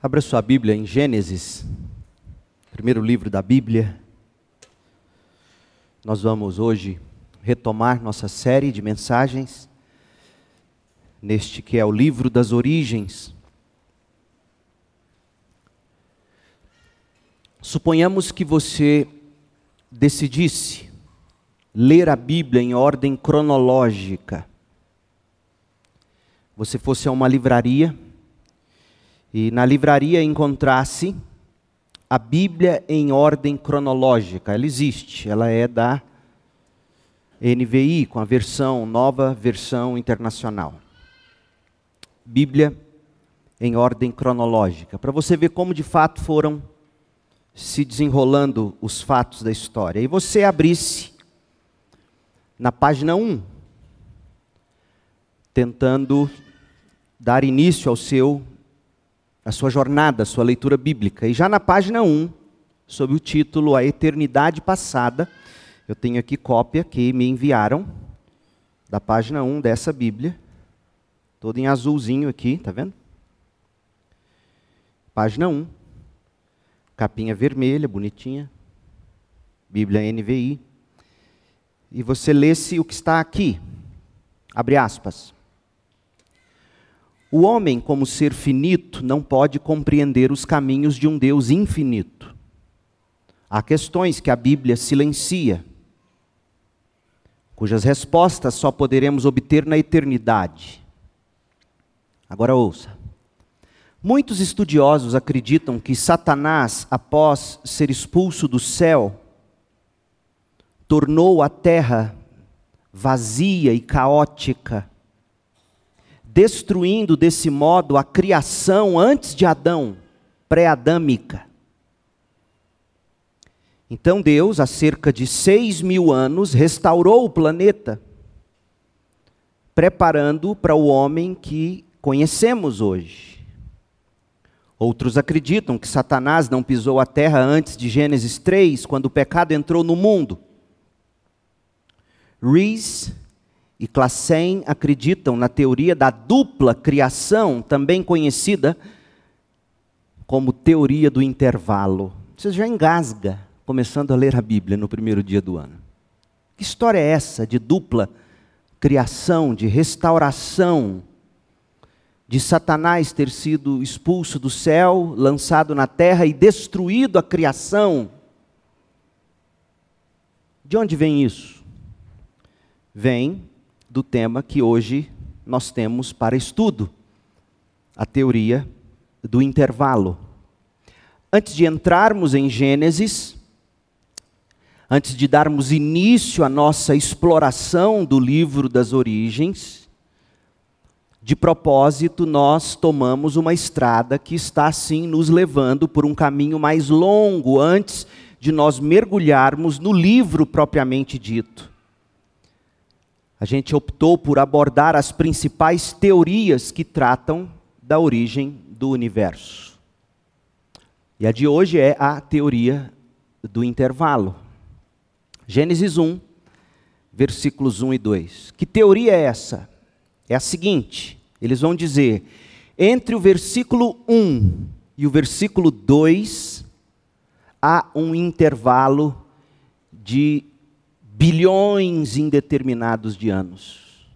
Abra sua Bíblia em Gênesis, primeiro livro da Bíblia. Nós vamos hoje retomar nossa série de mensagens neste que é o livro das origens. Suponhamos que você decidisse ler a Bíblia em ordem cronológica. Você fosse a uma livraria e na livraria encontrasse a Bíblia em ordem cronológica. Ela existe, ela é da NVI, com a versão, nova versão internacional. Bíblia em ordem cronológica, para você ver como de fato foram se desenrolando os fatos da história. E você abrisse na página 1, tentando dar início ao seu a sua jornada, a sua leitura bíblica. E já na página 1, sob o título A Eternidade Passada, eu tenho aqui cópia que me enviaram da página 1 dessa Bíblia, toda em azulzinho aqui, tá vendo? Página 1, capinha vermelha, bonitinha, Bíblia NVI. E você lesse o que está aqui, abre aspas. O homem, como ser finito, não pode compreender os caminhos de um Deus infinito. Há questões que a Bíblia silencia, cujas respostas só poderemos obter na eternidade. Agora ouça. Muitos estudiosos acreditam que Satanás, após ser expulso do céu, tornou a terra vazia e caótica destruindo desse modo a criação antes de Adão, pré-adâmica. Então Deus, há cerca de seis mil anos, restaurou o planeta, preparando para o homem que conhecemos hoje. Outros acreditam que Satanás não pisou a terra antes de Gênesis 3, quando o pecado entrou no mundo. Rees e Classen acreditam na teoria da dupla criação, também conhecida como teoria do intervalo. Você já engasga começando a ler a Bíblia no primeiro dia do ano. Que história é essa de dupla criação, de restauração, de Satanás ter sido expulso do céu, lançado na terra e destruído a criação? De onde vem isso? Vem do tema que hoje nós temos para estudo, a teoria do intervalo. Antes de entrarmos em Gênesis, antes de darmos início à nossa exploração do livro das origens, de propósito, nós tomamos uma estrada que está assim nos levando por um caminho mais longo antes de nós mergulharmos no livro propriamente dito a gente optou por abordar as principais teorias que tratam da origem do universo. E a de hoje é a teoria do intervalo. Gênesis 1, versículos 1 e 2. Que teoria é essa? É a seguinte: eles vão dizer, entre o versículo 1 e o versículo 2, há um intervalo de bilhões indeterminados de anos.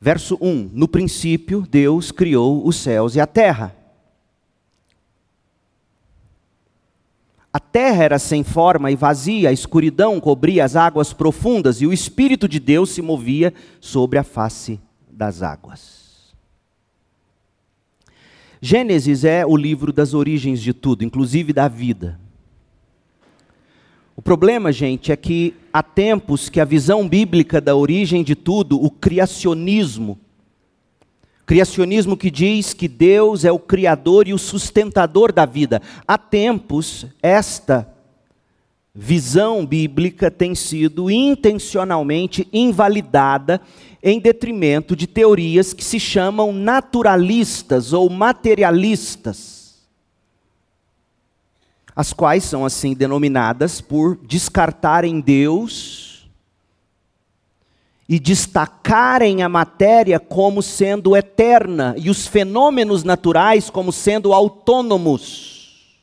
Verso 1: No princípio, Deus criou os céus e a terra. A terra era sem forma e vazia, a escuridão cobria as águas profundas e o Espírito de Deus se movia sobre a face das águas. Gênesis é o livro das origens de tudo, inclusive da vida. O problema, gente, é que há tempos que a visão bíblica da origem de tudo, o criacionismo, criacionismo que diz que Deus é o criador e o sustentador da vida. Há tempos esta visão bíblica tem sido intencionalmente invalidada em detrimento de teorias que se chamam naturalistas ou materialistas as quais são assim denominadas por descartarem Deus e destacarem a matéria como sendo eterna e os fenômenos naturais como sendo autônomos.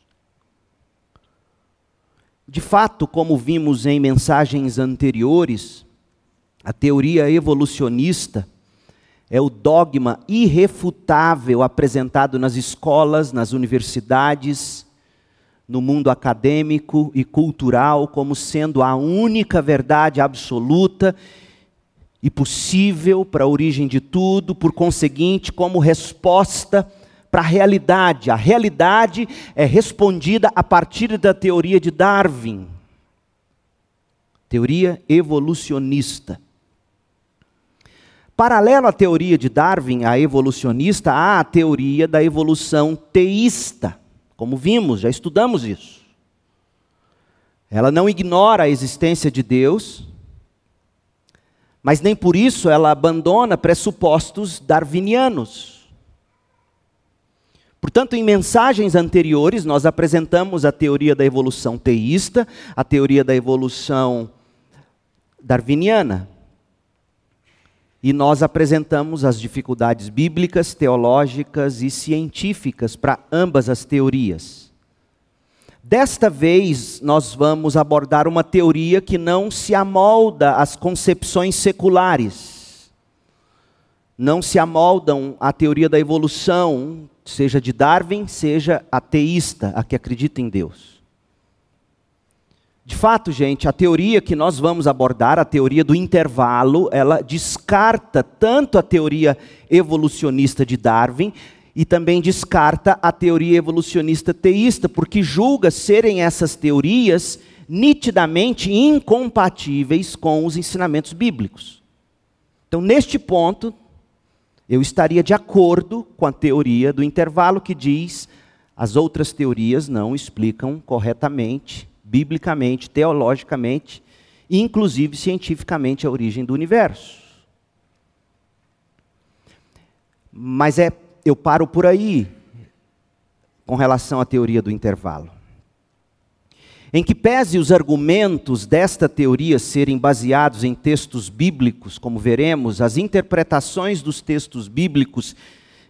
De fato, como vimos em mensagens anteriores, a teoria evolucionista é o dogma irrefutável apresentado nas escolas, nas universidades, no mundo acadêmico e cultural como sendo a única verdade absoluta e possível para a origem de tudo, por conseguinte, como resposta para a realidade. A realidade é respondida a partir da teoria de Darwin, teoria evolucionista. Paralelo à teoria de Darwin, a evolucionista, há a teoria da evolução teísta, como vimos, já estudamos isso. Ela não ignora a existência de Deus, mas nem por isso ela abandona pressupostos darwinianos. Portanto, em mensagens anteriores, nós apresentamos a teoria da evolução teísta, a teoria da evolução darwiniana. E nós apresentamos as dificuldades bíblicas, teológicas e científicas para ambas as teorias. Desta vez, nós vamos abordar uma teoria que não se amolda às concepções seculares. Não se amoldam à teoria da evolução, seja de Darwin, seja ateísta, a que acredita em Deus. De fato, gente, a teoria que nós vamos abordar, a teoria do intervalo, ela descarta tanto a teoria evolucionista de Darwin, e também descarta a teoria evolucionista teísta, porque julga serem essas teorias nitidamente incompatíveis com os ensinamentos bíblicos. Então, neste ponto, eu estaria de acordo com a teoria do intervalo que diz as outras teorias não explicam corretamente, biblicamente, teologicamente, e inclusive cientificamente a origem do universo. Mas é eu paro por aí com relação à teoria do intervalo. Em que pese os argumentos desta teoria serem baseados em textos bíblicos, como veremos, as interpretações dos textos bíblicos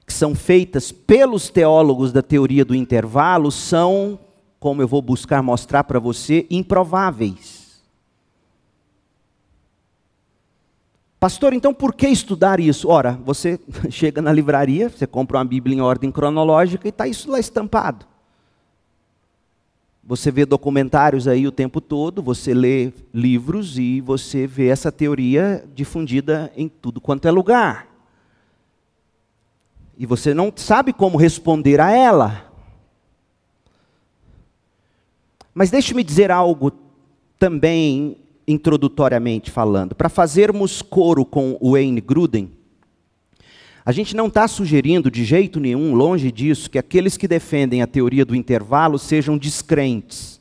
que são feitas pelos teólogos da teoria do intervalo são, como eu vou buscar mostrar para você, improváveis. Pastor, então por que estudar isso? Ora, você chega na livraria, você compra uma Bíblia em ordem cronológica e está isso lá estampado. Você vê documentários aí o tempo todo, você lê livros e você vê essa teoria difundida em tudo quanto é lugar. E você não sabe como responder a ela. Mas deixe-me dizer algo também introdutoriamente falando, para fazermos coro com Wayne Gruden, a gente não está sugerindo de jeito nenhum, longe disso, que aqueles que defendem a teoria do intervalo sejam descrentes.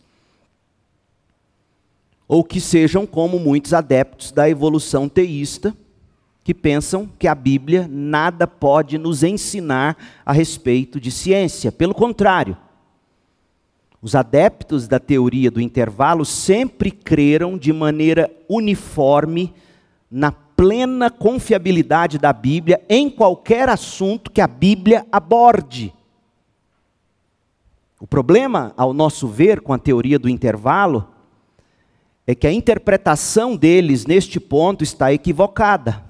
Ou que sejam como muitos adeptos da evolução teísta, que pensam que a Bíblia nada pode nos ensinar a respeito de ciência. Pelo contrário, os adeptos da teoria do intervalo sempre creram de maneira uniforme na plena confiabilidade da Bíblia em qualquer assunto que a Bíblia aborde. O problema, ao nosso ver, com a teoria do intervalo, é que a interpretação deles neste ponto está equivocada.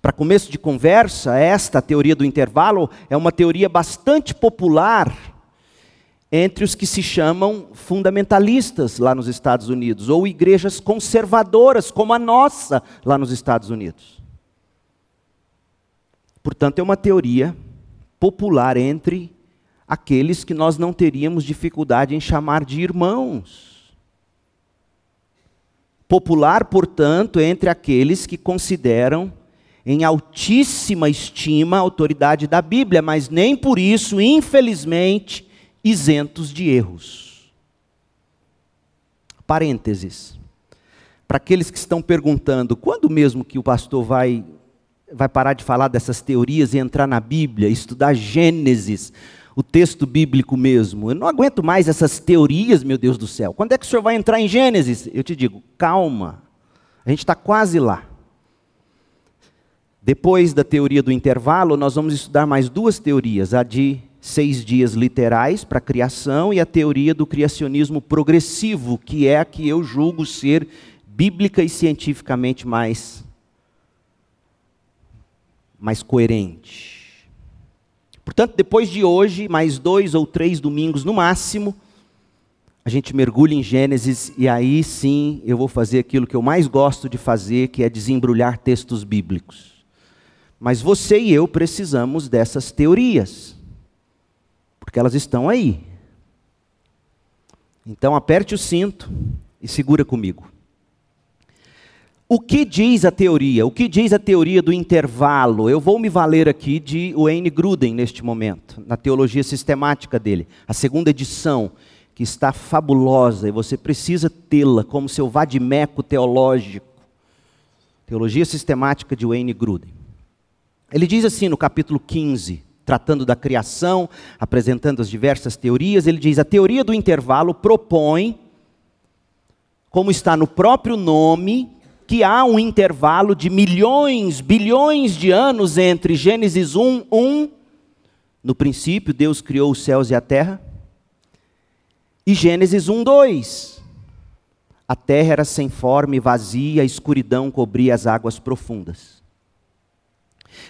Para começo de conversa, esta teoria do intervalo é uma teoria bastante popular entre os que se chamam fundamentalistas lá nos Estados Unidos, ou igrejas conservadoras, como a nossa lá nos Estados Unidos. Portanto, é uma teoria popular entre aqueles que nós não teríamos dificuldade em chamar de irmãos. Popular, portanto, entre aqueles que consideram em altíssima estima a autoridade da Bíblia, mas nem por isso, infelizmente, isentos de erros. Parênteses. Para aqueles que estão perguntando, quando mesmo que o pastor vai, vai parar de falar dessas teorias e entrar na Bíblia, estudar Gênesis, o texto bíblico mesmo? Eu não aguento mais essas teorias, meu Deus do céu. Quando é que o senhor vai entrar em Gênesis? Eu te digo, calma. A gente está quase lá. Depois da teoria do intervalo, nós vamos estudar mais duas teorias: a de seis dias literais para a criação e a teoria do criacionismo progressivo, que é a que eu julgo ser bíblica e cientificamente mais, mais coerente. Portanto, depois de hoje, mais dois ou três domingos no máximo, a gente mergulha em Gênesis e aí sim eu vou fazer aquilo que eu mais gosto de fazer, que é desembrulhar textos bíblicos. Mas você e eu precisamos dessas teorias, porque elas estão aí. Então aperte o cinto e segura comigo. O que diz a teoria? O que diz a teoria do intervalo? Eu vou me valer aqui de Wayne Gruden neste momento, na teologia sistemática dele, a segunda edição, que está fabulosa e você precisa tê-la como seu vadimeco teológico. Teologia sistemática de Wayne Gruden. Ele diz assim no capítulo 15, tratando da criação, apresentando as diversas teorias, ele diz: a teoria do intervalo propõe, como está no próprio nome, que há um intervalo de milhões, bilhões de anos entre Gênesis 1, 1, no princípio Deus criou os céus e a terra, e Gênesis 1, 2. A terra era sem forma e vazia, a escuridão cobria as águas profundas.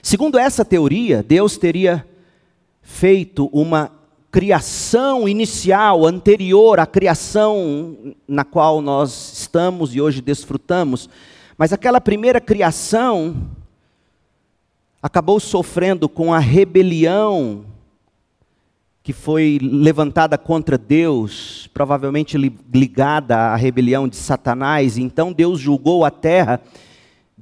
Segundo essa teoria, Deus teria feito uma criação inicial, anterior à criação na qual nós estamos e hoje desfrutamos, mas aquela primeira criação acabou sofrendo com a rebelião que foi levantada contra Deus, provavelmente ligada à rebelião de Satanás, então Deus julgou a terra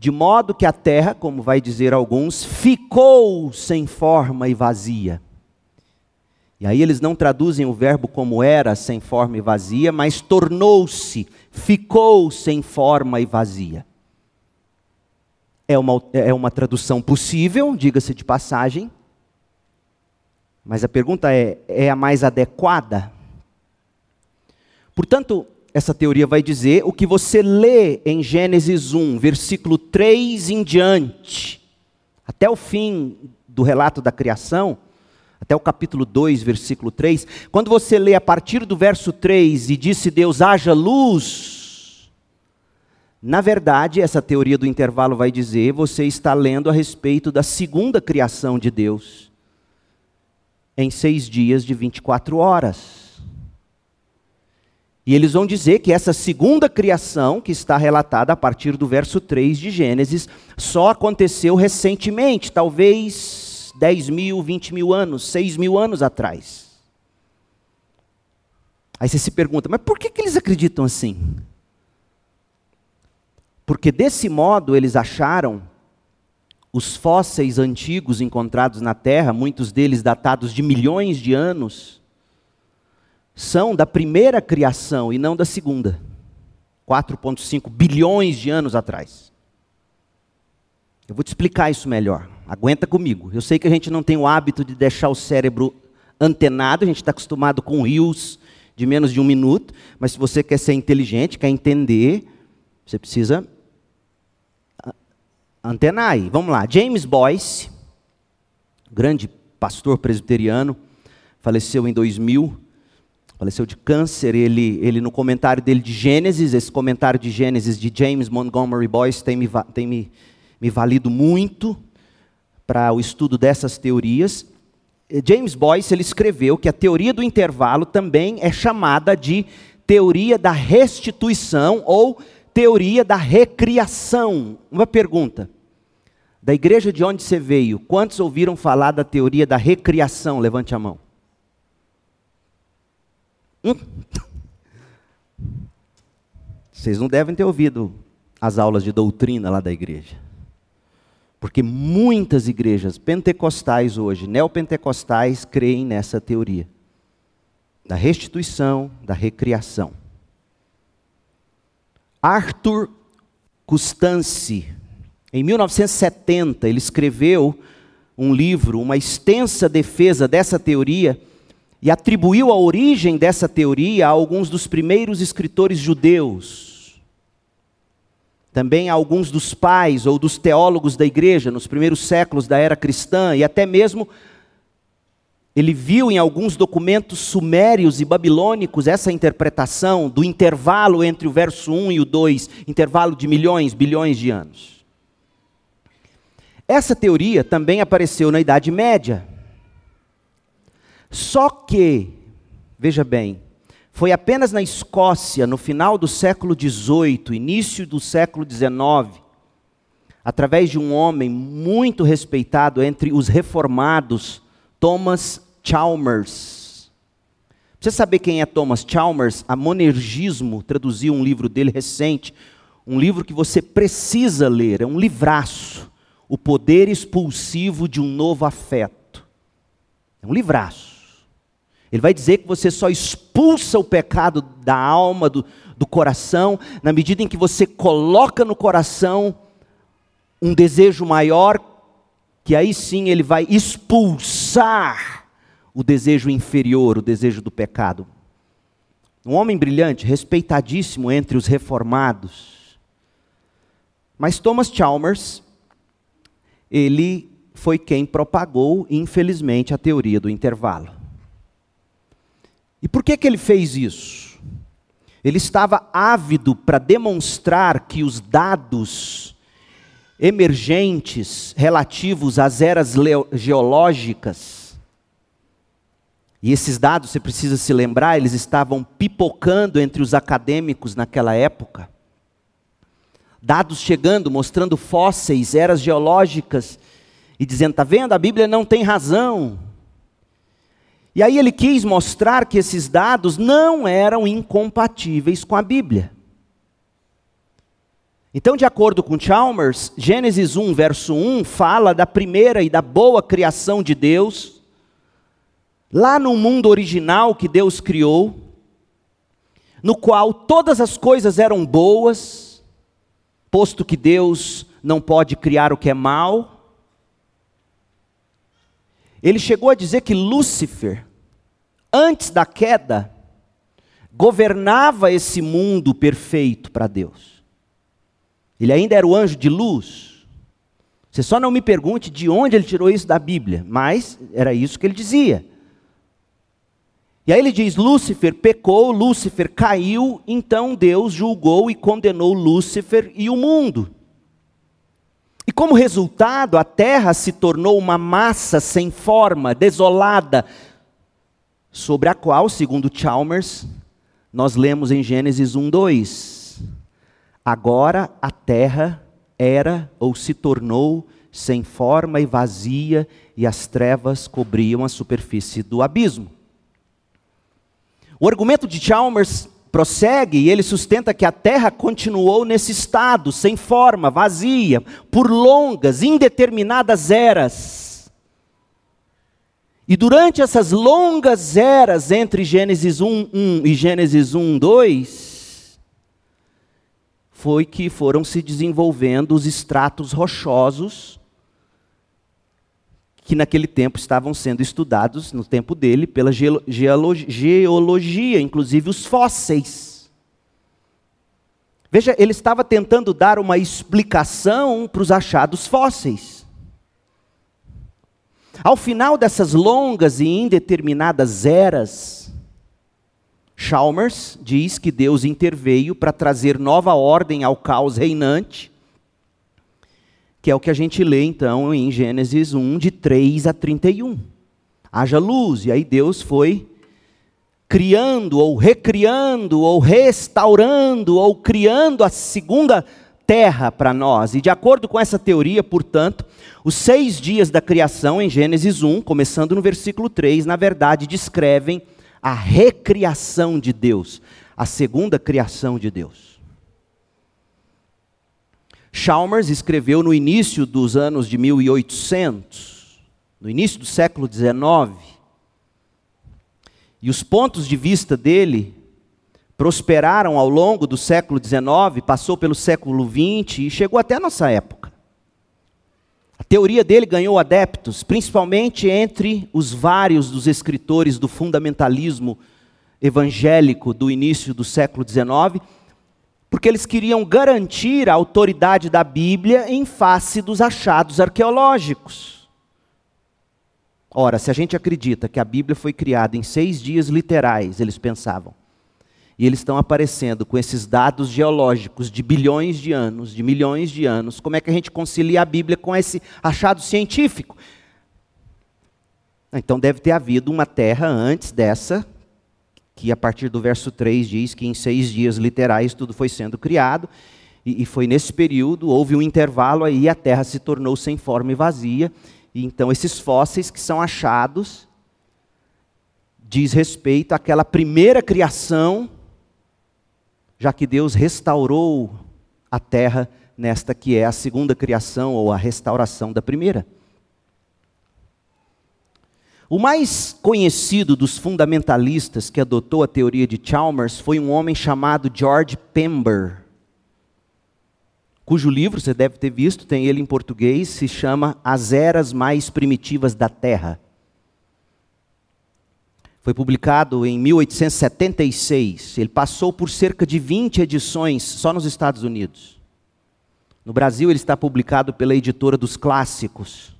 de modo que a terra, como vai dizer alguns, ficou sem forma e vazia. E aí eles não traduzem o verbo como era, sem forma e vazia, mas tornou-se, ficou sem forma e vazia. É uma, é uma tradução possível, diga-se de passagem, mas a pergunta é: é a mais adequada? Portanto, essa teoria vai dizer o que você lê em Gênesis 1, versículo 3 em diante, até o fim do relato da criação, até o capítulo 2, versículo 3. Quando você lê a partir do verso 3 e disse Deus haja luz, na verdade, essa teoria do intervalo vai dizer, você está lendo a respeito da segunda criação de Deus, em seis dias de 24 horas. E eles vão dizer que essa segunda criação, que está relatada a partir do verso 3 de Gênesis, só aconteceu recentemente, talvez 10 mil, 20 mil anos, 6 mil anos atrás. Aí você se pergunta, mas por que, que eles acreditam assim? Porque desse modo eles acharam os fósseis antigos encontrados na Terra, muitos deles datados de milhões de anos, são da primeira criação e não da segunda. 4,5 bilhões de anos atrás. Eu vou te explicar isso melhor. Aguenta comigo. Eu sei que a gente não tem o hábito de deixar o cérebro antenado, a gente está acostumado com rios de menos de um minuto, mas se você quer ser inteligente, quer entender, você precisa antenar aí. Vamos lá. James Boyce, grande pastor presbiteriano, faleceu em 2000 faleceu de câncer. Ele, ele, no comentário dele de Gênesis, esse comentário de Gênesis de James Montgomery Boyce tem me, tem me, me valido muito para o estudo dessas teorias. James Boyce ele escreveu que a teoria do intervalo também é chamada de teoria da restituição ou teoria da recriação. Uma pergunta. Da igreja de onde você veio, quantos ouviram falar da teoria da recriação? Levante a mão. Hum? Vocês não devem ter ouvido as aulas de doutrina lá da igreja. Porque muitas igrejas pentecostais hoje, neopentecostais, creem nessa teoria da restituição, da recriação. Arthur Custance, em 1970, ele escreveu um livro, uma extensa defesa dessa teoria e atribuiu a origem dessa teoria a alguns dos primeiros escritores judeus. também alguns dos pais ou dos teólogos da igreja nos primeiros séculos da era cristã e até mesmo ele viu em alguns documentos sumérios e babilônicos essa interpretação do intervalo entre o verso 1 e o 2, intervalo de milhões, bilhões de anos. Essa teoria também apareceu na Idade Média. Só que, veja bem, foi apenas na Escócia, no final do século XVIII, início do século XIX, através de um homem muito respeitado entre os reformados, Thomas Chalmers. Você saber quem é Thomas Chalmers? A Monergismo traduziu um livro dele recente, um livro que você precisa ler, é um livraço. O poder expulsivo de um novo afeto. É um livraço. Ele vai dizer que você só expulsa o pecado da alma, do, do coração, na medida em que você coloca no coração um desejo maior, que aí sim ele vai expulsar o desejo inferior, o desejo do pecado. Um homem brilhante, respeitadíssimo entre os reformados. Mas Thomas Chalmers, ele foi quem propagou, infelizmente, a teoria do intervalo. E por que, que ele fez isso? Ele estava ávido para demonstrar que os dados emergentes relativos às eras geológicas e esses dados, você precisa se lembrar, eles estavam pipocando entre os acadêmicos naquela época. Dados chegando, mostrando fósseis, eras geológicas, e dizendo: está vendo, a Bíblia não tem razão. E aí ele quis mostrar que esses dados não eram incompatíveis com a Bíblia. Então, de acordo com Chalmers, Gênesis 1, verso 1, fala da primeira e da boa criação de Deus lá no mundo original que Deus criou, no qual todas as coisas eram boas, posto que Deus não pode criar o que é mal. Ele chegou a dizer que Lúcifer, antes da queda, governava esse mundo perfeito para Deus. Ele ainda era o anjo de luz. Você só não me pergunte de onde ele tirou isso da Bíblia, mas era isso que ele dizia. E aí ele diz: Lúcifer pecou, Lúcifer caiu, então Deus julgou e condenou Lúcifer e o mundo. E como resultado, a terra se tornou uma massa sem forma, desolada, sobre a qual, segundo Chalmers, nós lemos em Gênesis 1:2. Agora a terra era ou se tornou sem forma e vazia, e as trevas cobriam a superfície do abismo. O argumento de Chalmers prossegue e ele sustenta que a terra continuou nesse estado, sem forma, vazia, por longas, indeterminadas eras. E durante essas longas eras entre Gênesis 1, 1 e Gênesis 1, 2, foi que foram se desenvolvendo os estratos rochosos que naquele tempo estavam sendo estudados, no tempo dele, pela geologia, inclusive os fósseis. Veja, ele estava tentando dar uma explicação para os achados fósseis. Ao final dessas longas e indeterminadas eras, Chalmers diz que Deus interveio para trazer nova ordem ao caos reinante que é o que a gente lê então em Gênesis 1, de 3 a 31. Haja luz, e aí Deus foi criando, ou recriando, ou restaurando, ou criando a segunda terra para nós. E de acordo com essa teoria, portanto, os seis dias da criação em Gênesis 1, começando no versículo 3, na verdade descrevem a recriação de Deus, a segunda criação de Deus. Chalmers escreveu no início dos anos de 1800, no início do século XIX, e os pontos de vista dele prosperaram ao longo do século XIX, passou pelo século XX e chegou até a nossa época. A teoria dele ganhou adeptos, principalmente entre os vários dos escritores do fundamentalismo evangélico do início do século XIX porque eles queriam garantir a autoridade da Bíblia em face dos achados arqueológicos. Ora, se a gente acredita que a Bíblia foi criada em seis dias literais, eles pensavam, e eles estão aparecendo com esses dados geológicos de bilhões de anos, de milhões de anos, como é que a gente concilia a Bíblia com esse achado científico? Então deve ter havido uma terra antes dessa que a partir do verso 3 diz que em seis dias literais tudo foi sendo criado, e, e foi nesse período, houve um intervalo aí, a terra se tornou sem forma e vazia, e então esses fósseis que são achados diz respeito àquela primeira criação, já que Deus restaurou a terra nesta que é a segunda criação ou a restauração da primeira. O mais conhecido dos fundamentalistas que adotou a teoria de Chalmers foi um homem chamado George Pember, cujo livro você deve ter visto, tem ele em português, se chama As Eras Mais Primitivas da Terra. Foi publicado em 1876. Ele passou por cerca de 20 edições só nos Estados Unidos. No Brasil, ele está publicado pela editora dos Clássicos.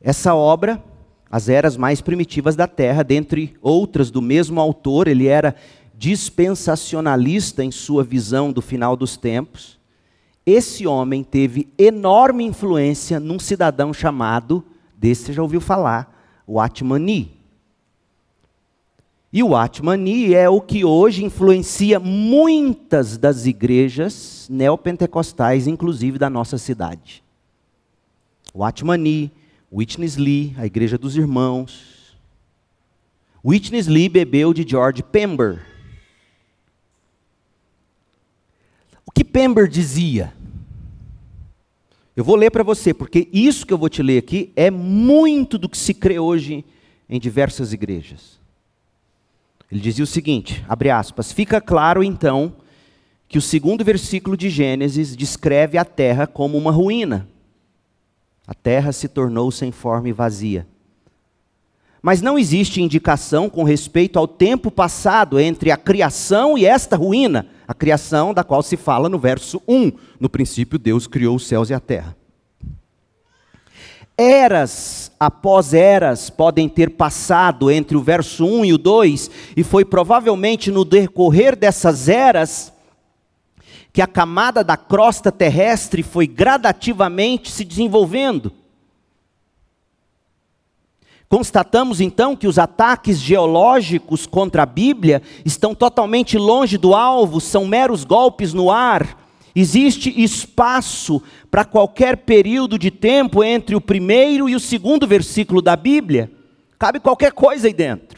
Essa obra as eras mais primitivas da Terra, dentre outras do mesmo autor, ele era dispensacionalista em sua visão do final dos tempos. Esse homem teve enorme influência num cidadão chamado, desse você já ouviu falar, o Atmani. E o Atmani é o que hoje influencia muitas das igrejas neopentecostais, inclusive da nossa cidade. O Atmani, Witness Lee, a Igreja dos Irmãos. Witness Lee bebeu de George Pember. O que Pember dizia? Eu vou ler para você, porque isso que eu vou te ler aqui é muito do que se crê hoje em diversas igrejas. Ele dizia o seguinte, abre aspas, fica claro então que o segundo versículo de Gênesis descreve a terra como uma ruína a terra se tornou sem forma e vazia. Mas não existe indicação com respeito ao tempo passado entre a criação e esta ruína, a criação da qual se fala no verso 1. No princípio, Deus criou os céus e a terra. Eras após eras podem ter passado entre o verso 1 e o 2, e foi provavelmente no decorrer dessas eras que a camada da crosta terrestre foi gradativamente se desenvolvendo. Constatamos então que os ataques geológicos contra a Bíblia estão totalmente longe do alvo, são meros golpes no ar. Existe espaço para qualquer período de tempo entre o primeiro e o segundo versículo da Bíblia. Cabe qualquer coisa aí dentro.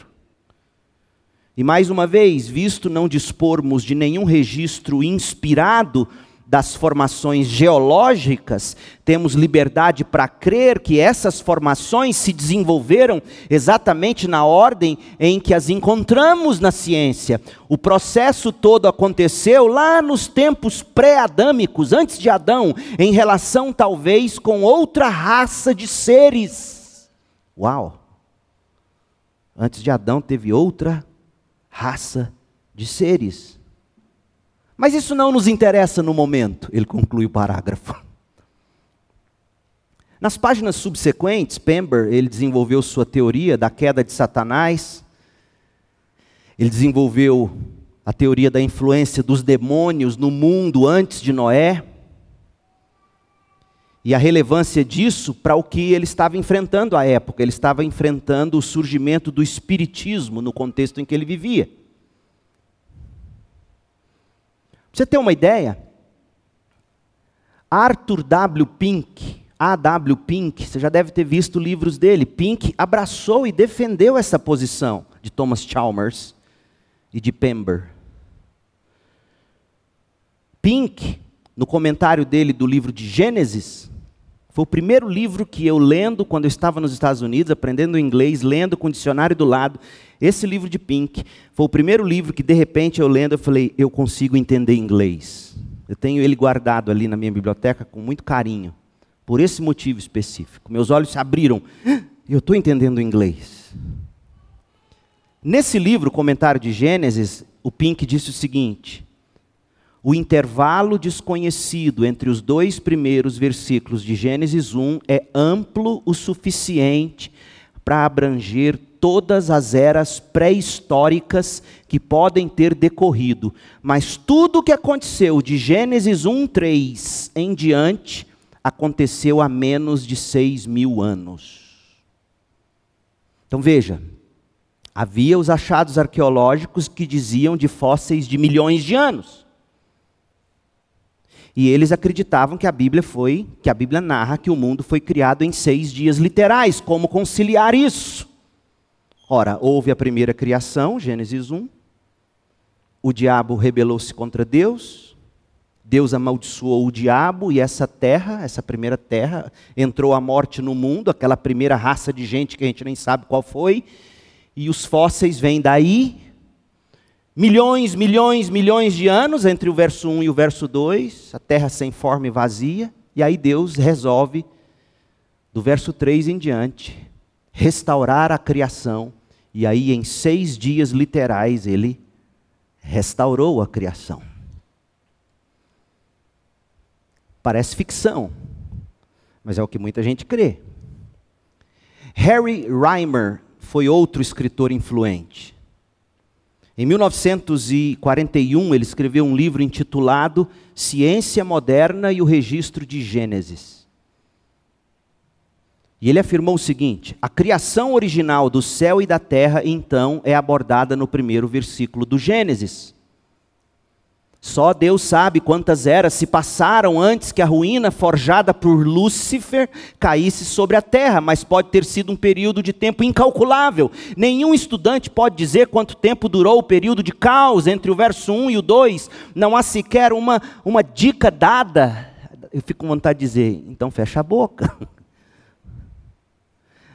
E mais uma vez, visto não dispormos de nenhum registro inspirado das formações geológicas, temos liberdade para crer que essas formações se desenvolveram exatamente na ordem em que as encontramos na ciência. O processo todo aconteceu lá nos tempos pré-adâmicos, antes de Adão, em relação talvez com outra raça de seres. Uau! Antes de Adão teve outra raça de seres. Mas isso não nos interessa no momento, ele conclui o parágrafo. Nas páginas subsequentes, Pember ele desenvolveu sua teoria da queda de Satanás. Ele desenvolveu a teoria da influência dos demônios no mundo antes de Noé. E a relevância disso para o que ele estava enfrentando à época. Ele estava enfrentando o surgimento do espiritismo no contexto em que ele vivia. Pra você ter uma ideia, Arthur W. Pink, A.W. Pink, você já deve ter visto livros dele. Pink abraçou e defendeu essa posição de Thomas Chalmers e de Pember. Pink, no comentário dele do livro de Gênesis, foi o primeiro livro que eu lendo quando eu estava nos Estados Unidos, aprendendo inglês, lendo com o dicionário do lado. Esse livro de Pink foi o primeiro livro que de repente eu lendo eu falei, eu consigo entender inglês. Eu tenho ele guardado ali na minha biblioteca com muito carinho, por esse motivo específico. Meus olhos se abriram. Eu estou entendendo inglês. Nesse livro, comentário de Gênesis, o Pink disse o seguinte: o intervalo desconhecido entre os dois primeiros versículos de Gênesis 1 é amplo o suficiente para abranger todas as eras pré-históricas que podem ter decorrido. Mas tudo o que aconteceu de Gênesis 1, 3 em diante aconteceu há menos de seis mil anos. Então veja, havia os achados arqueológicos que diziam de fósseis de milhões de anos. E eles acreditavam que a Bíblia foi, que a Bíblia narra que o mundo foi criado em seis dias literais. Como conciliar isso? Ora, houve a primeira criação, Gênesis 1. O diabo rebelou-se contra Deus. Deus amaldiçoou o diabo e essa terra, essa primeira terra, entrou a morte no mundo, aquela primeira raça de gente que a gente nem sabe qual foi. E os fósseis vêm daí, Milhões, milhões, milhões de anos entre o verso 1 e o verso 2, a terra sem forma e vazia, e aí Deus resolve, do verso 3 em diante, restaurar a criação, e aí em seis dias literais ele restaurou a criação. Parece ficção, mas é o que muita gente crê. Harry Reimer foi outro escritor influente. Em 1941, ele escreveu um livro intitulado Ciência Moderna e o Registro de Gênesis. E ele afirmou o seguinte: a criação original do céu e da terra, então, é abordada no primeiro versículo do Gênesis. Só Deus sabe quantas eras se passaram antes que a ruína forjada por Lúcifer caísse sobre a terra, mas pode ter sido um período de tempo incalculável. Nenhum estudante pode dizer quanto tempo durou o período de caos entre o verso 1 e o 2. Não há sequer uma, uma dica dada. Eu fico com vontade de dizer, então fecha a boca.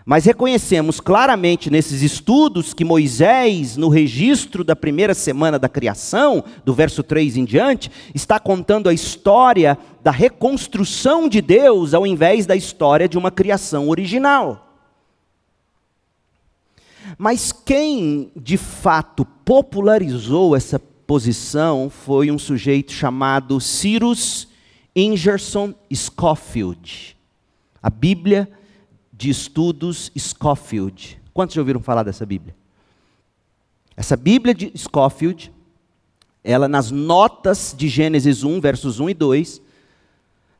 Mas reconhecemos claramente nesses estudos que Moisés, no registro da primeira semana da criação, do verso 3 em diante, está contando a história da reconstrução de Deus ao invés da história de uma criação original. Mas quem de fato popularizou essa posição foi um sujeito chamado Cyrus Ingerson Scofield. A Bíblia de Estudos Scofield. Quantos já ouviram falar dessa Bíblia? Essa Bíblia de Scofield, ela nas notas de Gênesis 1, versos 1 e 2,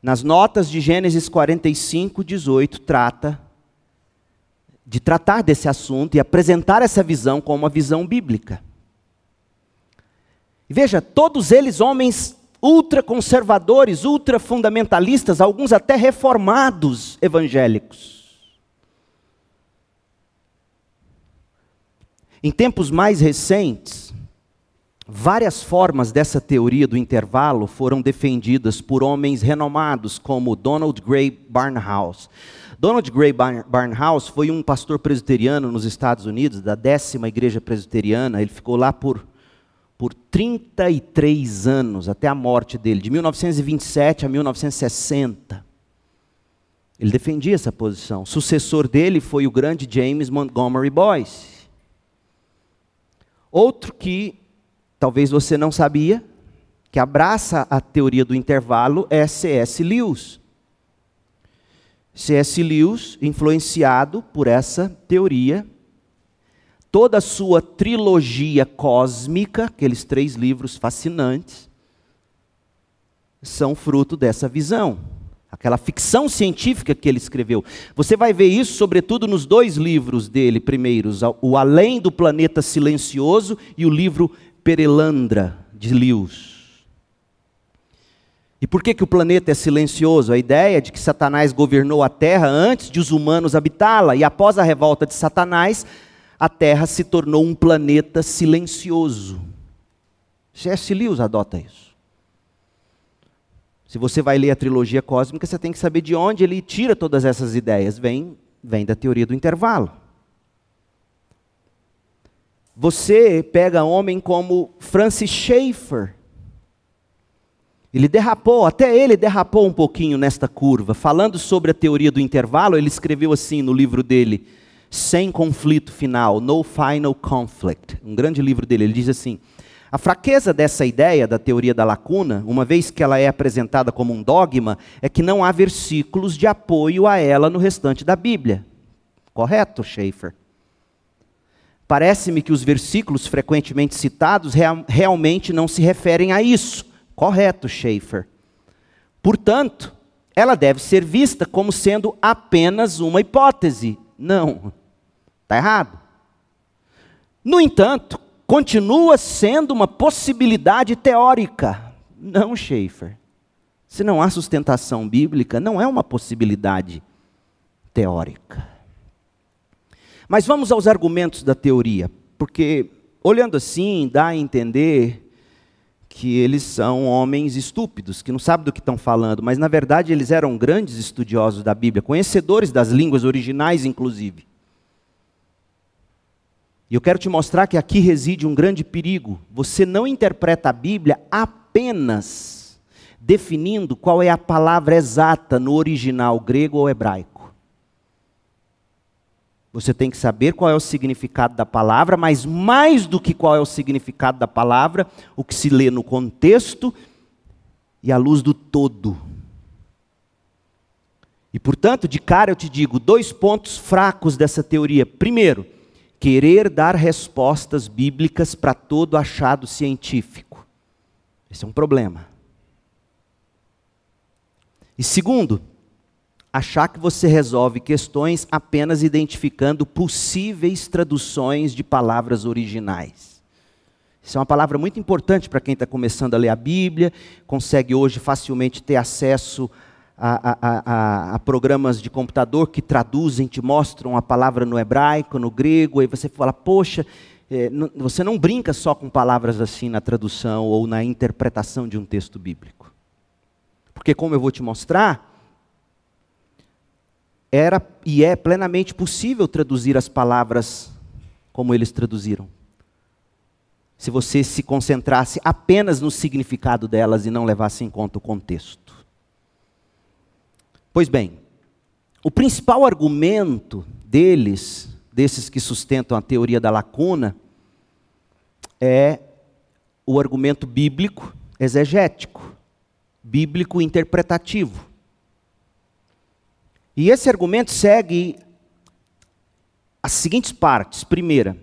nas notas de Gênesis 45, 18, trata de tratar desse assunto e apresentar essa visão como uma visão bíblica. Veja, todos eles homens ultraconservadores, ultrafundamentalistas, alguns até reformados evangélicos. Em tempos mais recentes, várias formas dessa teoria do intervalo foram defendidas por homens renomados como Donald Gray Barnhouse. Donald Gray Barnhouse foi um pastor presbiteriano nos Estados Unidos, da décima igreja presbiteriana. Ele ficou lá por, por 33 anos, até a morte dele, de 1927 a 1960. Ele defendia essa posição. O sucessor dele foi o grande James Montgomery Boyce. Outro que talvez você não sabia, que abraça a teoria do intervalo, é C.S. Lewis. C.S. Lewis, influenciado por essa teoria, toda a sua trilogia cósmica, aqueles três livros fascinantes, são fruto dessa visão aquela ficção científica que ele escreveu. Você vai ver isso, sobretudo, nos dois livros dele, primeiros, O Além do Planeta Silencioso e o livro Perelandra, de Lewis. E por que, que o planeta é silencioso? A ideia de que Satanás governou a Terra antes de os humanos habitá-la, e após a revolta de Satanás, a Terra se tornou um planeta silencioso. C.S. Lewis adota isso. Se você vai ler a trilogia cósmica, você tem que saber de onde ele tira todas essas ideias. Vem, vem da teoria do intervalo. Você pega homem como Francis Schaeffer. Ele derrapou, até ele derrapou um pouquinho nesta curva. Falando sobre a teoria do intervalo, ele escreveu assim no livro dele, Sem Conflito Final, No Final Conflict. Um grande livro dele. Ele diz assim: A fraqueza dessa ideia da teoria da lacuna, uma vez que ela é apresentada como um dogma, é que não há versículos de apoio a ela no restante da Bíblia. Correto, Schaefer? Parece-me que os versículos frequentemente citados real, realmente não se referem a isso. Correto, Schaefer. Portanto, ela deve ser vista como sendo apenas uma hipótese. Não. Está errado. No entanto, continua sendo uma possibilidade teórica. Não, Schaefer. Se não há sustentação bíblica, não é uma possibilidade teórica. Mas vamos aos argumentos da teoria, porque olhando assim, dá a entender que eles são homens estúpidos, que não sabem do que estão falando, mas na verdade eles eram grandes estudiosos da Bíblia, conhecedores das línguas originais, inclusive. E eu quero te mostrar que aqui reside um grande perigo. Você não interpreta a Bíblia apenas definindo qual é a palavra exata no original grego ou hebraico. Você tem que saber qual é o significado da palavra, mas mais do que qual é o significado da palavra, o que se lê no contexto e à luz do todo. E portanto, de cara eu te digo dois pontos fracos dessa teoria. Primeiro, querer dar respostas bíblicas para todo achado científico. Esse é um problema. E segundo, achar que você resolve questões apenas identificando possíveis traduções de palavras originais. Isso é uma palavra muito importante para quem está começando a ler a Bíblia, consegue hoje facilmente ter acesso a, a, a, programas de computador que traduzem, te mostram a palavra no hebraico, no grego, aí você fala, poxa, é, você não brinca só com palavras assim na tradução ou na interpretação de um texto bíblico. Porque, como eu vou te mostrar, era e é plenamente possível traduzir as palavras como eles traduziram. Se você se concentrasse apenas no significado delas e não levasse em conta o contexto. Pois bem, o principal argumento deles, desses que sustentam a teoria da lacuna, é o argumento bíblico exegético, bíblico interpretativo. E esse argumento segue as seguintes partes. Primeira,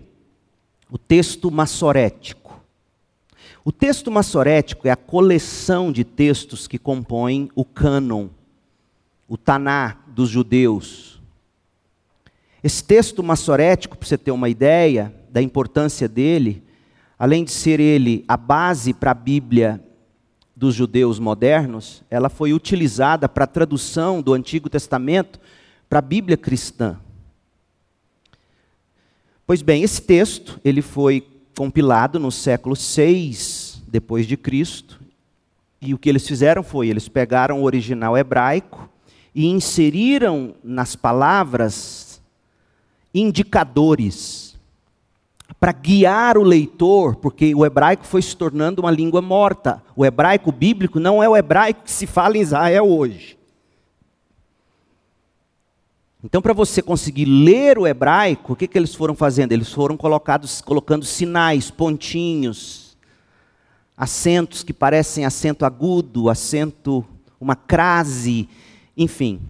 o texto massorético. O texto massorético é a coleção de textos que compõem o cânon o Taná dos judeus. Esse texto massorético, para você ter uma ideia da importância dele, além de ser ele a base para a Bíblia dos judeus modernos, ela foi utilizada para a tradução do Antigo Testamento para a Bíblia cristã. Pois bem, esse texto, ele foi compilado no século 6 depois de Cristo, e o que eles fizeram foi, eles pegaram o original hebraico e inseriram nas palavras indicadores para guiar o leitor, porque o hebraico foi se tornando uma língua morta. O hebraico bíblico não é o hebraico que se fala em Israel hoje. Então, para você conseguir ler o hebraico, o que, que eles foram fazendo? Eles foram colocados, colocando sinais, pontinhos, acentos que parecem acento agudo, acento, uma crase, enfim.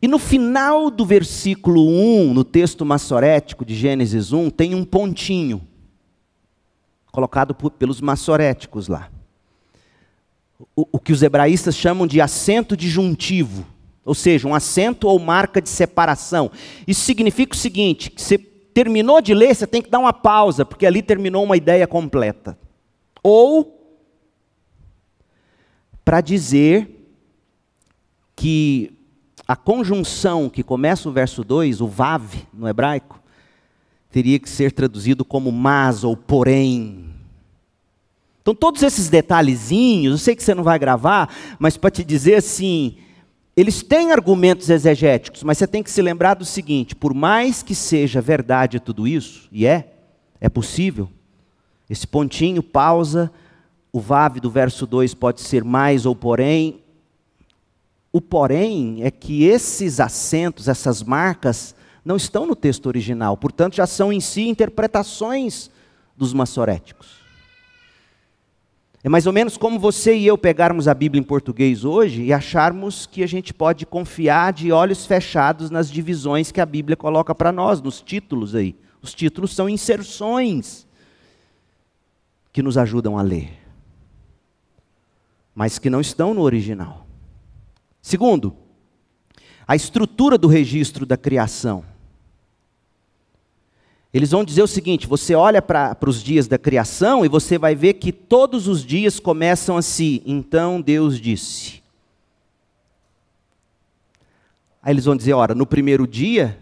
E no final do versículo 1, no texto massorético de Gênesis 1, tem um pontinho, colocado por, pelos massoréticos lá. O, o que os hebraístas chamam de acento disjuntivo, ou seja, um acento ou marca de separação. Isso significa o seguinte: que você terminou de ler, você tem que dar uma pausa, porque ali terminou uma ideia completa. Ou para dizer que a conjunção que começa o verso 2, o vav no hebraico, teria que ser traduzido como mas ou porém. Então, todos esses detalhezinhos, eu sei que você não vai gravar, mas para te dizer assim, eles têm argumentos exegéticos, mas você tem que se lembrar do seguinte: por mais que seja verdade tudo isso, e é, é possível, esse pontinho, pausa, o vav do verso 2 pode ser mais ou porém, o porém é que esses acentos, essas marcas, não estão no texto original, portanto, já são em si interpretações dos maçoréticos. É mais ou menos como você e eu pegarmos a Bíblia em português hoje e acharmos que a gente pode confiar de olhos fechados nas divisões que a Bíblia coloca para nós, nos títulos aí. Os títulos são inserções que nos ajudam a ler, mas que não estão no original. Segundo, a estrutura do registro da criação. Eles vão dizer o seguinte: você olha para os dias da criação e você vai ver que todos os dias começam assim. Então Deus disse. Aí eles vão dizer: ora, no primeiro dia,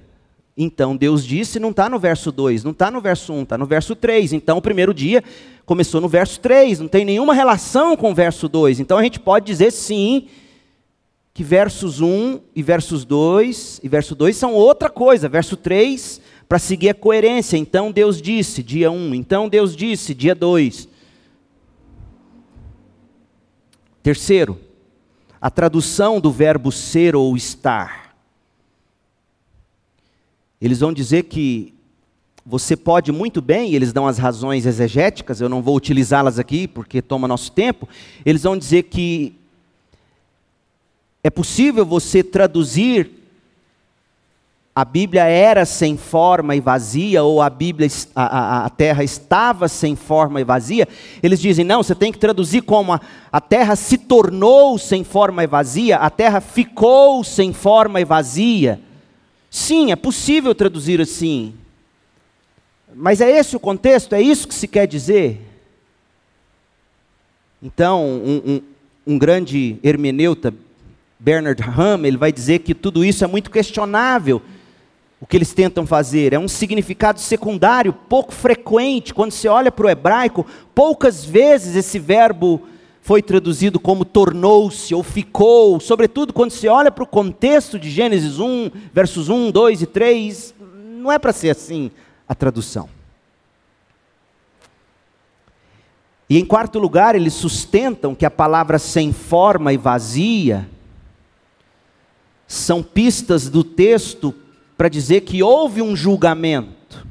então Deus disse, não está no verso 2, não está no verso 1, está no verso 3. Então o primeiro dia começou no verso 3, não tem nenhuma relação com o verso 2. Então a gente pode dizer sim que versos 1 e versos 2 e verso 2 são outra coisa. Verso 3 para seguir a coerência. Então Deus disse, dia 1. Então Deus disse, dia 2. Terceiro, a tradução do verbo ser ou estar. Eles vão dizer que você pode muito bem, eles dão as razões exegéticas, eu não vou utilizá-las aqui porque toma nosso tempo. Eles vão dizer que é possível você traduzir a Bíblia era sem forma e vazia, ou a Bíblia, a, a, a, terra estava sem forma e vazia, eles dizem, não, você tem que traduzir como a, a terra se tornou sem forma e vazia, a terra ficou sem forma e vazia. Sim, é possível traduzir assim. Mas é esse o contexto? É isso que se quer dizer? Então, um, um, um grande hermeneuta, Bernard Ham, ele vai dizer que tudo isso é muito questionável o que eles tentam fazer. É um significado secundário, pouco frequente. Quando você olha para o hebraico, poucas vezes esse verbo foi traduzido como tornou-se ou ficou, sobretudo quando você olha para o contexto de Gênesis 1, versos 1, 2 e 3, não é para ser assim a tradução. E em quarto lugar, eles sustentam que a palavra sem forma e vazia são pistas do texto para dizer que houve um julgamento.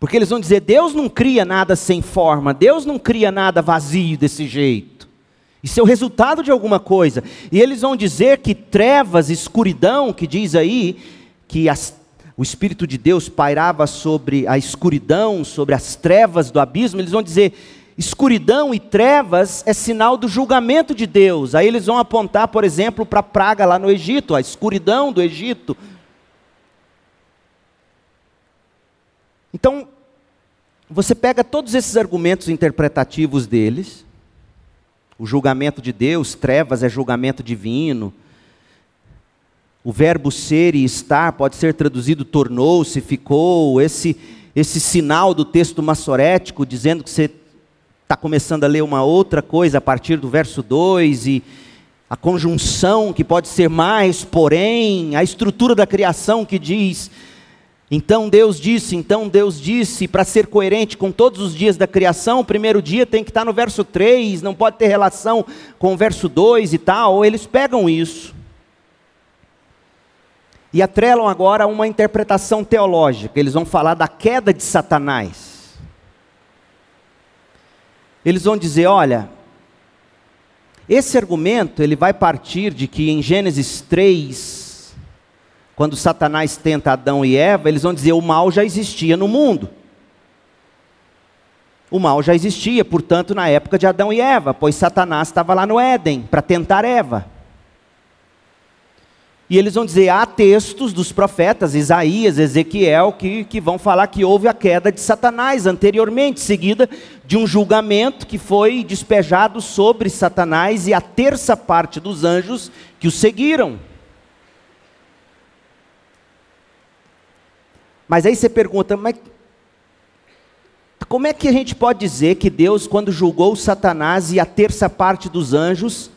Porque eles vão dizer: Deus não cria nada sem forma, Deus não cria nada vazio desse jeito. Isso é o resultado de alguma coisa. E eles vão dizer que trevas, escuridão, que diz aí que as, o Espírito de Deus pairava sobre a escuridão, sobre as trevas do abismo, eles vão dizer escuridão e trevas é sinal do julgamento de Deus. Aí eles vão apontar, por exemplo, para a praga lá no Egito, a escuridão do Egito, Então, você pega todos esses argumentos interpretativos deles, o julgamento de Deus, trevas é julgamento divino, o verbo ser e estar pode ser traduzido tornou-se, ficou, esse, esse sinal do texto massorético dizendo que você está começando a ler uma outra coisa a partir do verso 2 e a conjunção que pode ser mais, porém, a estrutura da criação que diz então Deus disse, então Deus disse, para ser coerente com todos os dias da criação, o primeiro dia tem que estar no verso 3, não pode ter relação com o verso 2 e tal, eles pegam isso. E atrelam agora uma interpretação teológica, eles vão falar da queda de Satanás. Eles vão dizer, olha, esse argumento ele vai partir de que em Gênesis 3, quando Satanás tenta Adão e Eva, eles vão dizer: o mal já existia no mundo. O mal já existia, portanto, na época de Adão e Eva, pois Satanás estava lá no Éden para tentar Eva. E eles vão dizer: há textos dos profetas, Isaías, Ezequiel, que, que vão falar que houve a queda de Satanás anteriormente, seguida de um julgamento que foi despejado sobre Satanás e a terça parte dos anjos que o seguiram. Mas aí você pergunta, mas como é que a gente pode dizer que Deus, quando julgou Satanás e a terça parte dos anjos,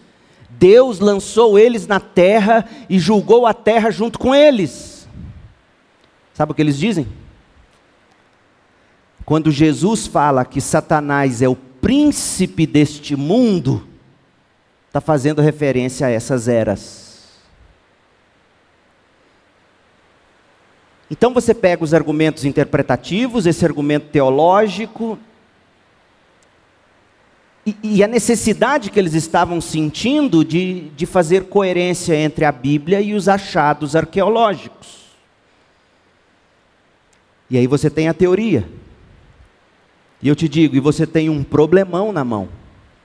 Deus lançou eles na terra e julgou a terra junto com eles? Sabe o que eles dizem? Quando Jesus fala que Satanás é o príncipe deste mundo, está fazendo referência a essas eras. Então você pega os argumentos interpretativos, esse argumento teológico, e, e a necessidade que eles estavam sentindo de, de fazer coerência entre a Bíblia e os achados arqueológicos. E aí você tem a teoria. E eu te digo, e você tem um problemão na mão,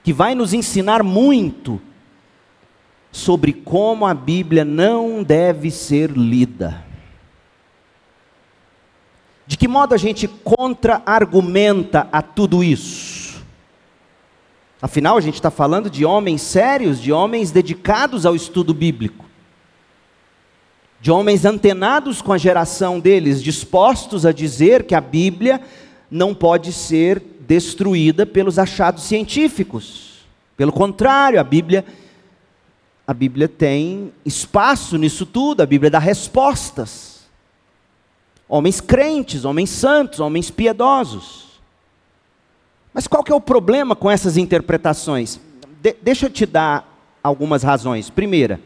que vai nos ensinar muito sobre como a Bíblia não deve ser lida. De que modo a gente contra-argumenta a tudo isso? Afinal, a gente está falando de homens sérios, de homens dedicados ao estudo bíblico, de homens antenados com a geração deles, dispostos a dizer que a Bíblia não pode ser destruída pelos achados científicos. Pelo contrário, a Bíblia a Bíblia tem espaço nisso tudo, a Bíblia dá respostas homens crentes, homens santos, homens piedosos. Mas qual que é o problema com essas interpretações? De deixa eu te dar algumas razões. Primeira,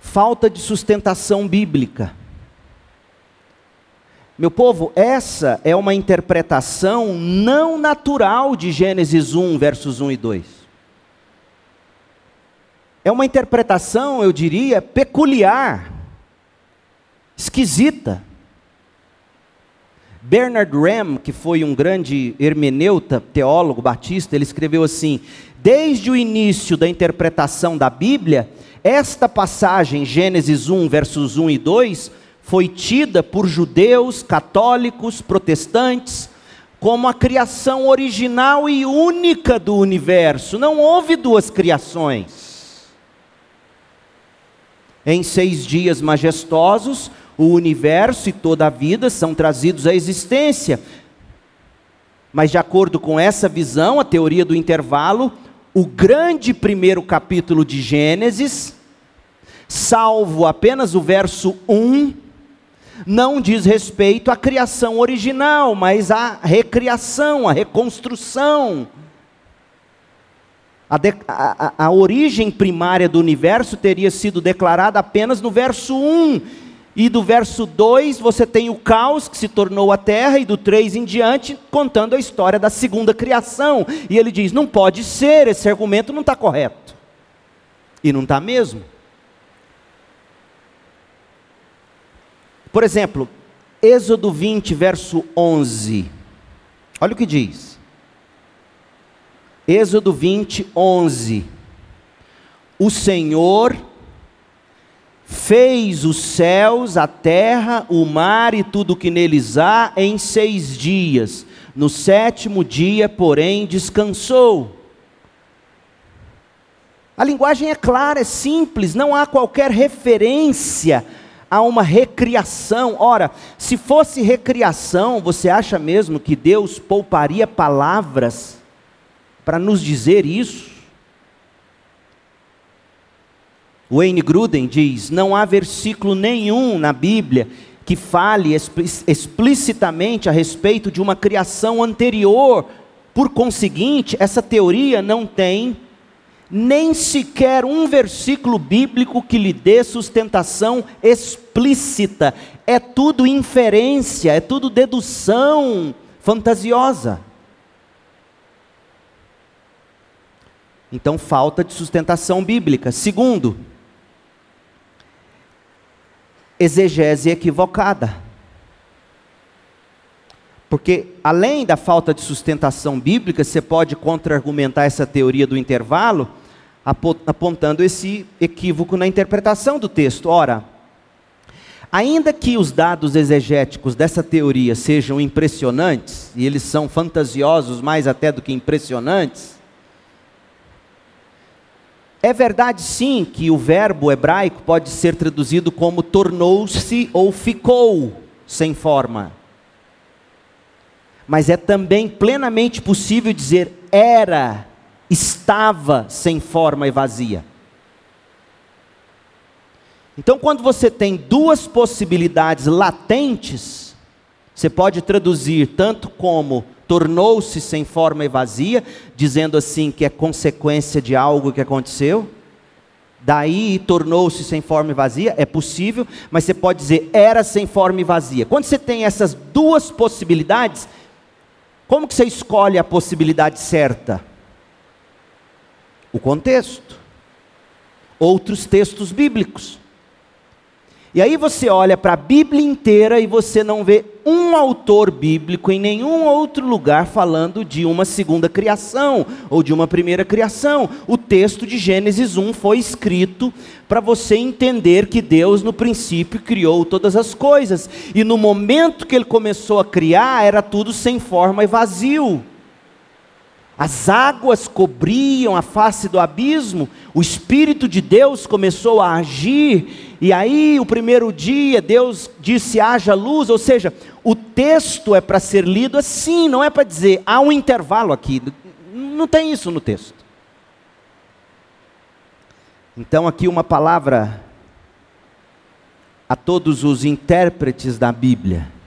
falta de sustentação bíblica. Meu povo, essa é uma interpretação não natural de Gênesis 1, versos 1 e 2. É uma interpretação, eu diria, peculiar esquisita. Bernard Ram, que foi um grande hermeneuta, teólogo batista, ele escreveu assim: Desde o início da interpretação da Bíblia, esta passagem, Gênesis 1, versos 1 e 2, foi tida por judeus, católicos, protestantes, como a criação original e única do universo. Não houve duas criações. Em seis dias majestosos, o universo e toda a vida são trazidos à existência. Mas, de acordo com essa visão, a teoria do intervalo, o grande primeiro capítulo de Gênesis, salvo apenas o verso 1, não diz respeito à criação original, mas à recriação, à reconstrução. A, de, a, a, origem primária do universo teria sido declarada apenas no verso 1, e do verso 2 você tem o caos que se tornou a terra, e do 3 em diante, contando a história da segunda criação. E ele diz: não pode ser, esse argumento não está correto. E não está mesmo. Por exemplo, Êxodo 20, verso 11. Olha o que diz. Êxodo 20, 11. O Senhor fez os céus, a terra, o mar e tudo que neles há em seis dias. No sétimo dia, porém, descansou. A linguagem é clara, é simples, não há qualquer referência a uma recriação. Ora, se fosse recriação, você acha mesmo que Deus pouparia palavras para nos dizer isso? Wayne Gruden diz: não há versículo nenhum na Bíblia que fale explicitamente a respeito de uma criação anterior. Por conseguinte, essa teoria não tem nem sequer um versículo bíblico que lhe dê sustentação explícita. É tudo inferência, é tudo dedução fantasiosa. Então, falta de sustentação bíblica. Segundo, exegese equivocada. Porque, além da falta de sustentação bíblica, você pode contra-argumentar essa teoria do intervalo, apontando esse equívoco na interpretação do texto. Ora, ainda que os dados exegéticos dessa teoria sejam impressionantes, e eles são fantasiosos mais até do que impressionantes, é verdade sim que o verbo hebraico pode ser traduzido como tornou-se ou ficou sem forma. Mas é também plenamente possível dizer era, estava sem forma e vazia. Então, quando você tem duas possibilidades latentes, você pode traduzir tanto como tornou-se sem forma e vazia, dizendo assim que é consequência de algo que aconteceu. Daí tornou-se sem forma e vazia, é possível, mas você pode dizer era sem forma e vazia. Quando você tem essas duas possibilidades, como que você escolhe a possibilidade certa? o contexto, outros textos bíblicos. E aí você olha para a Bíblia inteira e você não vê um autor bíblico em nenhum outro lugar falando de uma segunda criação ou de uma primeira criação. O texto de Gênesis 1 foi escrito para você entender que Deus no princípio criou todas as coisas e no momento que ele começou a criar era tudo sem forma e vazio. As águas cobriam a face do abismo, o Espírito de Deus começou a agir, e aí, o primeiro dia, Deus disse: haja luz, ou seja, o texto é para ser lido assim, não é para dizer, há um intervalo aqui. Não tem isso no texto. Então, aqui uma palavra a todos os intérpretes da Bíblia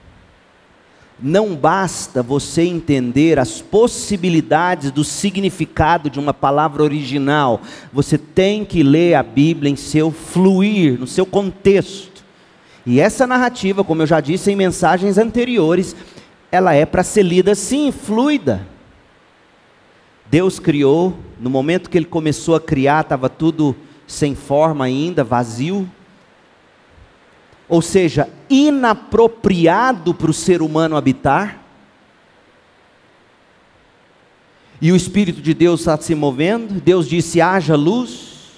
não basta você entender as possibilidades do significado de uma palavra original, você tem que ler a Bíblia em seu fluir, no seu contexto. E essa narrativa, como eu já disse em mensagens anteriores, ela é para ser lida assim, fluida. Deus criou, no momento que ele começou a criar, estava tudo sem forma ainda, vazio ou seja, inapropriado para o ser humano habitar. E o Espírito de Deus está se movendo, Deus disse: haja luz,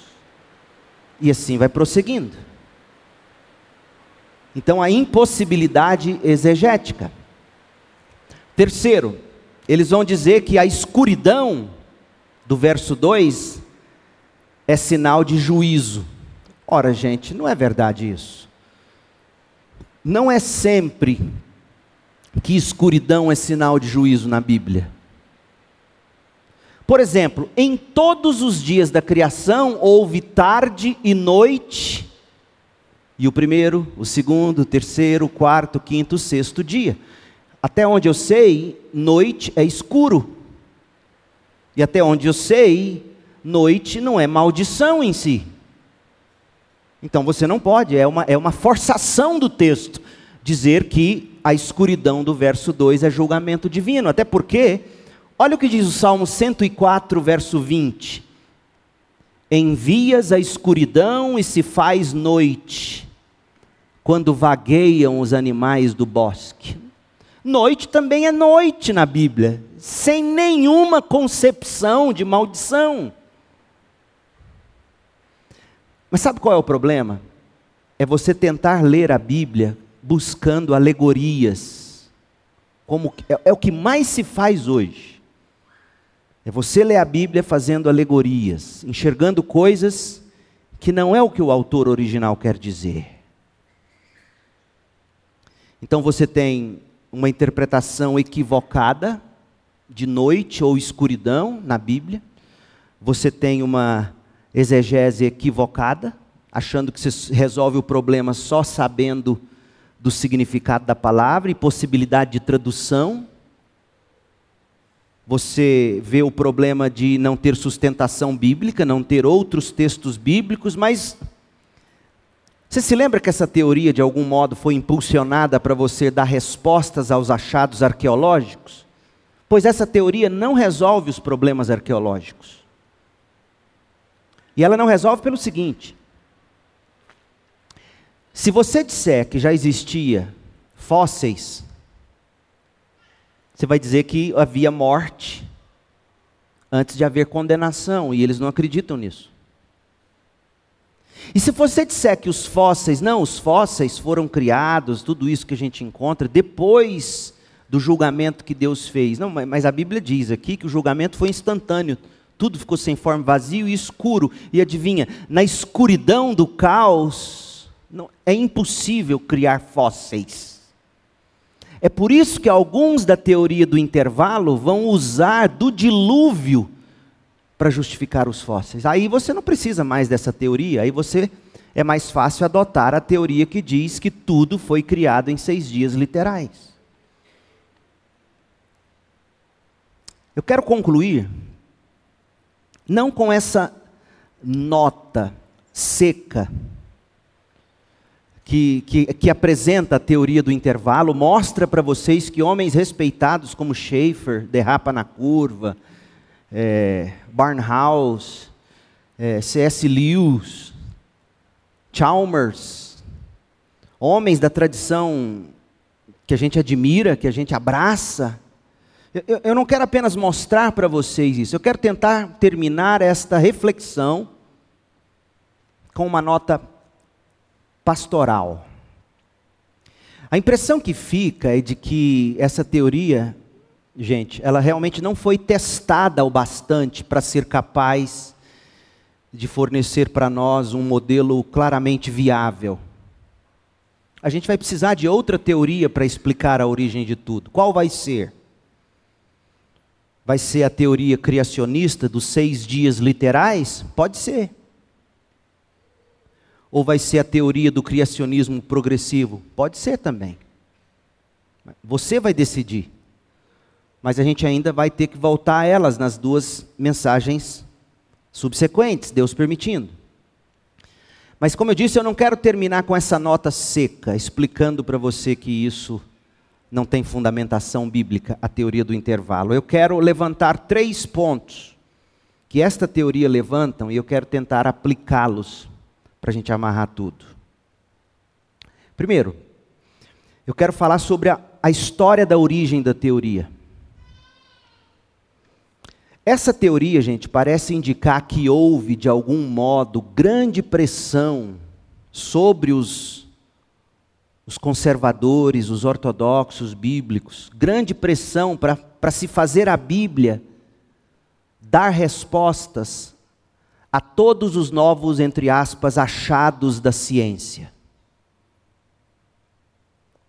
e assim vai prosseguindo. Então, a impossibilidade exegética. Terceiro, eles vão dizer que a escuridão, do verso 2, é sinal de juízo. Ora, gente, não é verdade isso. Não é sempre que escuridão é sinal de juízo na Bíblia. Por exemplo, em todos os dias da criação houve tarde e noite, e o primeiro, o segundo, o terceiro, o quarto, o quinto, o sexto dia. Até onde eu sei, noite é escuro. E até onde eu sei, noite não é maldição em si. Então você não pode, é uma, é uma forçação do texto dizer que a escuridão do verso 2 é julgamento divino. Até porque, olha o que diz o Salmo 104, verso 20: Envias a escuridão e se faz noite, quando vagueiam os animais do bosque. Noite também é noite na Bíblia, sem nenhuma concepção de maldição. Mas sabe qual é o problema? É você tentar ler a Bíblia buscando alegorias. Como é, é o que mais se faz hoje. É você ler a Bíblia fazendo alegorias, enxergando coisas que não é o que o autor original quer dizer. Então você tem uma interpretação equivocada de noite ou escuridão na Bíblia. Você tem uma exegese equivocada, achando que você resolve o problema só sabendo do significado da palavra e possibilidade de tradução. Você vê o problema de não ter sustentação bíblica, não ter outros textos bíblicos, mas você se lembra que essa teoria, de algum modo, foi impulsionada para você dar respostas aos achados arqueológicos? Pois essa teoria não resolve os problemas arqueológicos. E ela não resolve pelo seguinte: se você disser que já existia fósseis, você vai dizer que havia morte antes de haver condenação, e eles não acreditam nisso. E se você disser que os fósseis, não, os fósseis foram criados, tudo isso que a gente encontra, depois do julgamento que Deus fez. Não, mas a Bíblia diz aqui que o julgamento foi instantâneo. Tudo ficou sem forma, vazio e escuro. E adivinha, na escuridão do caos, não, é impossível criar fósseis. É por isso que alguns da teoria do intervalo vão usar do dilúvio para justificar os fósseis. Aí você não precisa mais dessa teoria, aí você é mais fácil adotar a teoria que diz que tudo foi criado em seis dias literais. Eu quero concluir não com essa nota seca que, que, que, apresenta a teoria do intervalo, mostra para vocês que homens respeitados como Schaeffer, Derrapa na Curva, é, Barnhouse, é, C.S. Lewis, Chalmers, homens da tradição que a gente admira, que a gente abraça. Eu, eu não quero apenas mostrar para vocês isso, eu quero tentar terminar esta reflexão com uma nota pastoral. A impressão que fica é de que essa teoria, gente, ela realmente não foi testada o bastante para ser capaz de fornecer para nós um modelo claramente viável. A gente vai precisar de outra teoria para explicar a origem de tudo. Qual vai ser? Vai ser a teoria criacionista dos seis dias literais? Pode ser. Ou vai ser a teoria do criacionismo progressivo? Pode ser também. Você vai decidir. Mas a gente ainda vai ter que voltar a elas nas duas mensagens subsequentes, Deus permitindo. Mas como eu disse, eu não quero terminar com essa nota seca, explicando para você que isso não tem fundamentação bíblica, a teoria do intervalo. Eu quero levantar três pontos que esta teoria levantam e eu quero tentar aplicá-los para a gente amarrar tudo. Primeiro, eu quero falar sobre a, a história da origem da teoria. Essa teoria, gente, parece indicar que houve, de algum modo, grande pressão sobre os, os conservadores, os ortodoxos bíblicos, grande pressão para se fazer a Bíblia dar respostas a todos os novos, entre aspas, achados da ciência.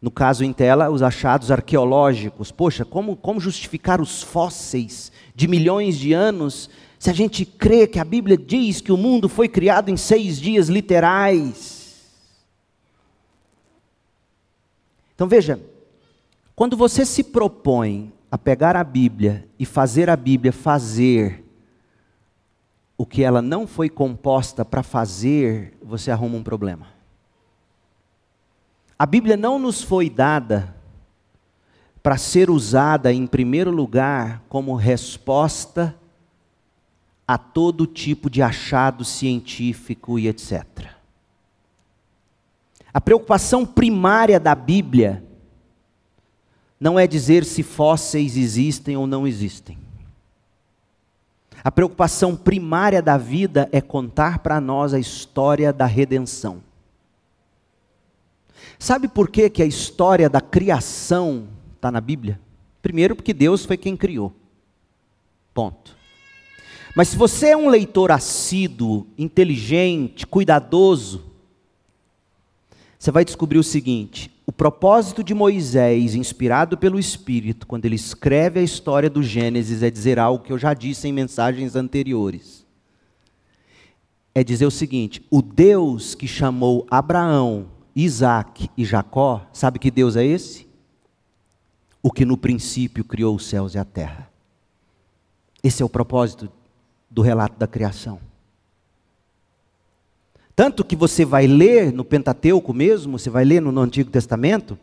No caso em tela, os achados arqueológicos. Poxa, como, como justificar os fósseis de milhões de anos se a gente crê que a Bíblia diz que o mundo foi criado em seis dias literais? Então veja, quando você se propõe a pegar a Bíblia e fazer a Bíblia fazer o que ela não foi composta para fazer, você arruma um problema. A Bíblia não nos foi dada para ser usada, em primeiro lugar, como resposta a todo tipo de achado científico e etc. A preocupação primária da Bíblia não é dizer se fósseis existem ou não existem. A preocupação primária da vida é contar para nós a história da redenção. Sabe por que, que a história da criação está na Bíblia? Primeiro, porque Deus foi quem criou. Ponto. Mas se você é um leitor assíduo, inteligente, cuidadoso, você vai descobrir o seguinte: o propósito de Moisés, inspirado pelo Espírito, quando ele escreve a história do Gênesis, é dizer algo que eu já disse em mensagens anteriores. É dizer o seguinte: o Deus que chamou Abraão, Isaac e Jacó, sabe que Deus é esse? O que no princípio criou os céus e a terra. Esse é o propósito do relato da criação. Tanto que você vai ler no Pentateuco mesmo, você vai ler no, Antigo Testamento,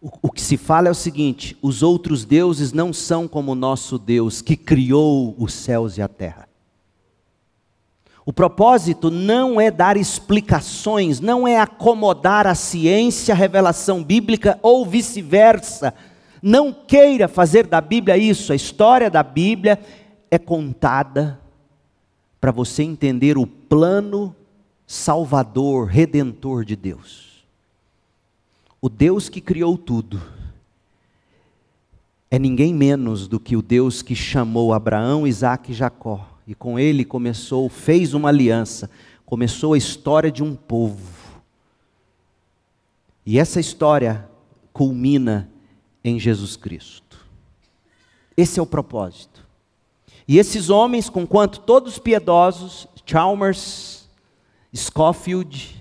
o, o que se fala é o seguinte: os outros deuses não são como o nosso Deus, que criou os céus e a terra. O propósito não é dar explicações, não é acomodar a ciência, a revelação bíblica ou vice-versa. Não queira fazer da Bíblia isso. A história da Bíblia é contada para você entender o plano salvador, redentor de Deus. O Deus que criou tudo é ninguém menos do que o Deus que chamou Abraão, Isaac e Jacó, e com ele começou, fez uma aliança, começou a história de um povo. E essa história culmina em Jesus Cristo. Esse é o propósito. E esses homens, com quanto? Todos piedosos, Chalmers, Scofield,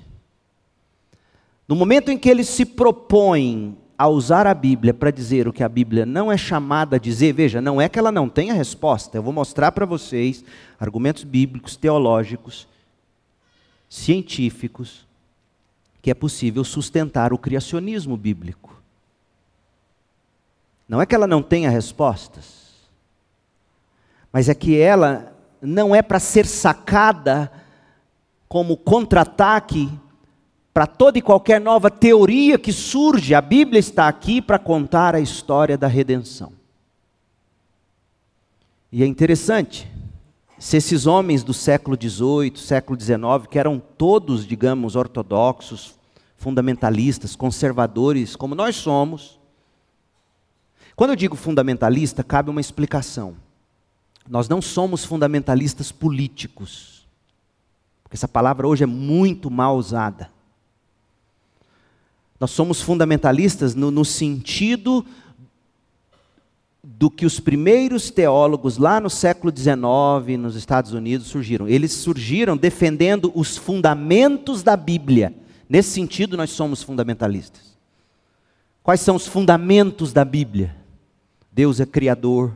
no momento em que eles se propõem a usar a Bíblia para dizer o que a Bíblia não é chamada a dizer, veja, não é que ela não tenha resposta, eu vou mostrar para vocês argumentos bíblicos, teológicos, científicos, que é possível sustentar o criacionismo bíblico. Não é que ela não tenha respostas, mas é que ela não é para ser sacada como contra-ataque para toda e qualquer nova teoria que surge. A Bíblia está aqui para contar a história da redenção. E é interessante, se esses homens do século XVIII, século XIX, que eram todos, digamos, ortodoxos, fundamentalistas, conservadores, como nós somos, quando eu digo fundamentalista, cabe uma explicação. Nós não somos fundamentalistas políticos, porque essa palavra hoje é muito mal usada. Nós somos fundamentalistas no, no sentido do que os primeiros teólogos lá no século XIX, nos Estados Unidos, surgiram. Eles surgiram defendendo os fundamentos da Bíblia. Nesse sentido, nós somos fundamentalistas. Quais são os fundamentos da Bíblia? Deus é Criador,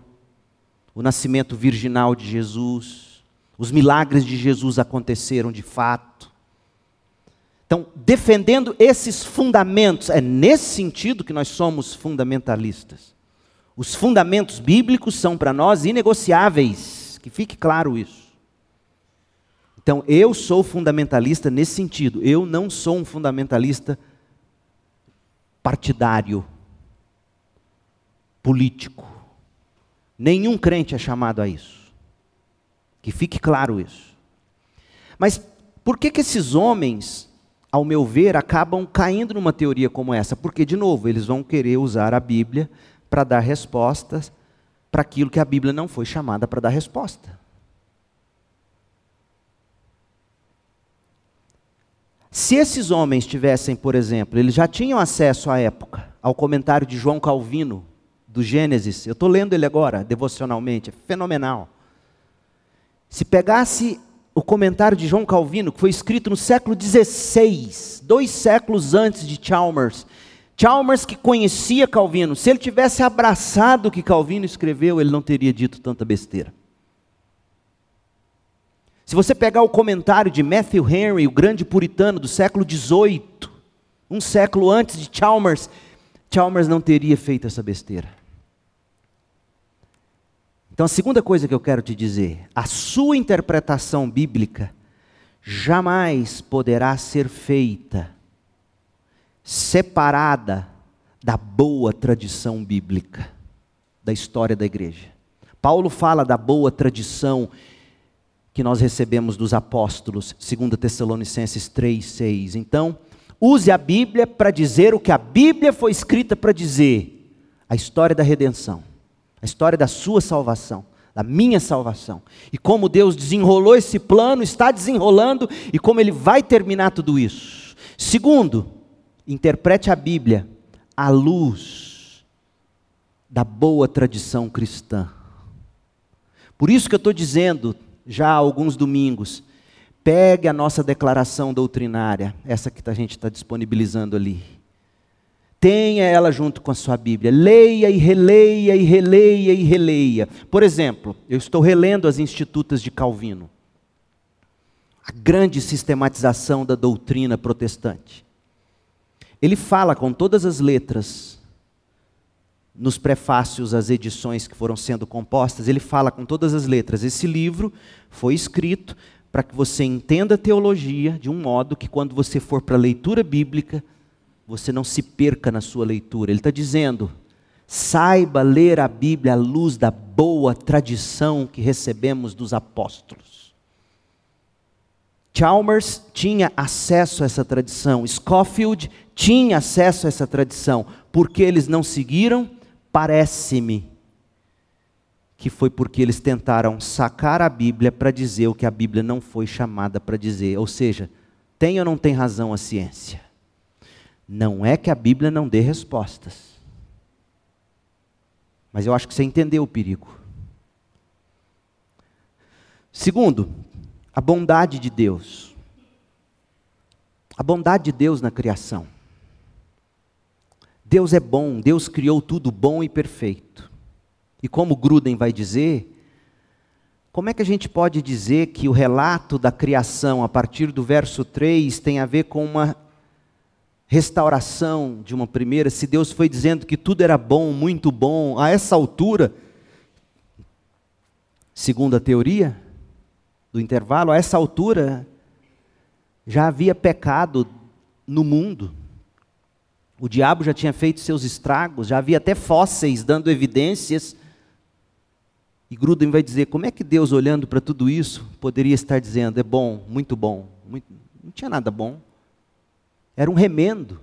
o nascimento virginal de Jesus, os milagres de Jesus aconteceram de fato. Então, defendendo esses fundamentos, é nesse sentido que nós somos fundamentalistas. Os fundamentos bíblicos são para nós inegociáveis, que fique claro isso. Então, eu sou fundamentalista nesse sentido. Eu não sou um fundamentalista partidário, político. Nenhum crente é chamado a isso. Que fique claro isso. Mas por que, que esses homens, ao meu ver, acabam caindo numa teoria como essa? Porque, de novo, eles vão querer usar a Bíblia para dar respostas para aquilo que a Bíblia não foi chamada para dar resposta. Se esses homens tivessem, por exemplo, eles já tinham acesso à época ao comentário de João Calvino do Gênesis, eu estou lendo ele agora, devocionalmente, é fenomenal. Se pegasse o comentário de João Calvino, que foi escrito no século XVI, dois séculos antes de Chalmers, Chalmers que conhecia Calvino, se ele tivesse abraçado o que Calvino escreveu, ele não teria dito tanta besteira. Se você pegar o comentário de Matthew Henry, o grande puritano do século XVIII, um século antes de Chalmers, Chalmers não teria feito essa besteira. Então, a segunda coisa que eu quero te dizer, a sua interpretação bíblica jamais poderá ser feita separada da boa tradição bíblica da história da igreja. Paulo fala da boa tradição que nós recebemos dos apóstolos, segundo Tessalonicenses 3:6. Então, use a Bíblia para dizer o que a Bíblia foi escrita para dizer, a história da redenção, a história da sua salvação, da minha salvação. E como Deus desenrolou esse plano, está desenrolando e como ele vai terminar tudo isso. Segundo, Interprete a Bíblia à luz da boa tradição cristã. Por isso que eu estou dizendo, já há alguns domingos, pegue a nossa declaração doutrinária, essa que a gente está disponibilizando ali. Tenha ela junto com a sua Bíblia. Leia e releia e releia e releia. Por exemplo, eu estou relendo as Institutas de Calvino. A grande sistematização da doutrina protestante. Ele fala com todas as letras, nos prefácios às edições que foram sendo compostas, ele fala com todas as letras. Esse livro foi escrito para que você entenda a teologia de um modo que, quando você for para a leitura bíblica, você não se perca na sua leitura. Ele está dizendo: saiba ler a Bíblia à luz da boa tradição que recebemos dos apóstolos. Chalmers tinha acesso a essa tradição, Scofield tinha acesso a essa tradição. Porque eles não seguiram? Parece-me que foi porque eles tentaram sacar a Bíblia para dizer o que a Bíblia não foi chamada para dizer. Ou seja, tem ou não tem razão a ciência? Não é que a Bíblia não dê respostas. Mas eu acho que você entendeu o perigo. Segundo, a bondade de Deus. A bondade de Deus na criação. Deus é bom, Deus criou tudo bom e perfeito. E como Gruden vai dizer, como é que a gente pode dizer que o relato da criação, a partir do verso 3, tem a ver com uma restauração de uma primeira, se Deus foi dizendo que tudo era bom, muito bom, a essa altura, segundo a teoria? do intervalo, a essa altura, já havia pecado no mundo. O diabo já tinha feito seus estragos, já havia até fósseis dando evidências. E Gruden vai dizer: como é que Deus, olhando para tudo isso, poderia estar dizendo: é bom, muito bom? Muito... Não tinha nada bom. Era um remendo.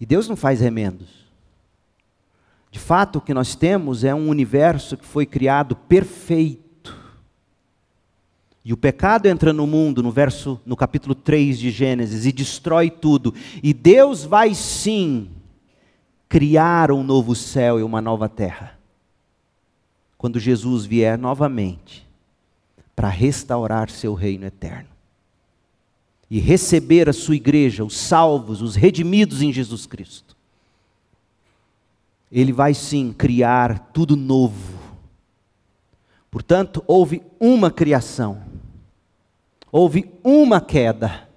E Deus não faz remendos. De fato, o que nós temos é um universo que foi criado perfeito. E o pecado entra no mundo, no verso, no capítulo 3 de Gênesis, e destrói tudo. E Deus vai sim criar um novo céu e uma nova terra. Quando Jesus vier novamente para restaurar seu reino eterno. E receber a sua igreja, os salvos, os redimidos em Jesus Cristo. Ele vai sim criar tudo novo. Portanto, houve uma criação houve uma queda.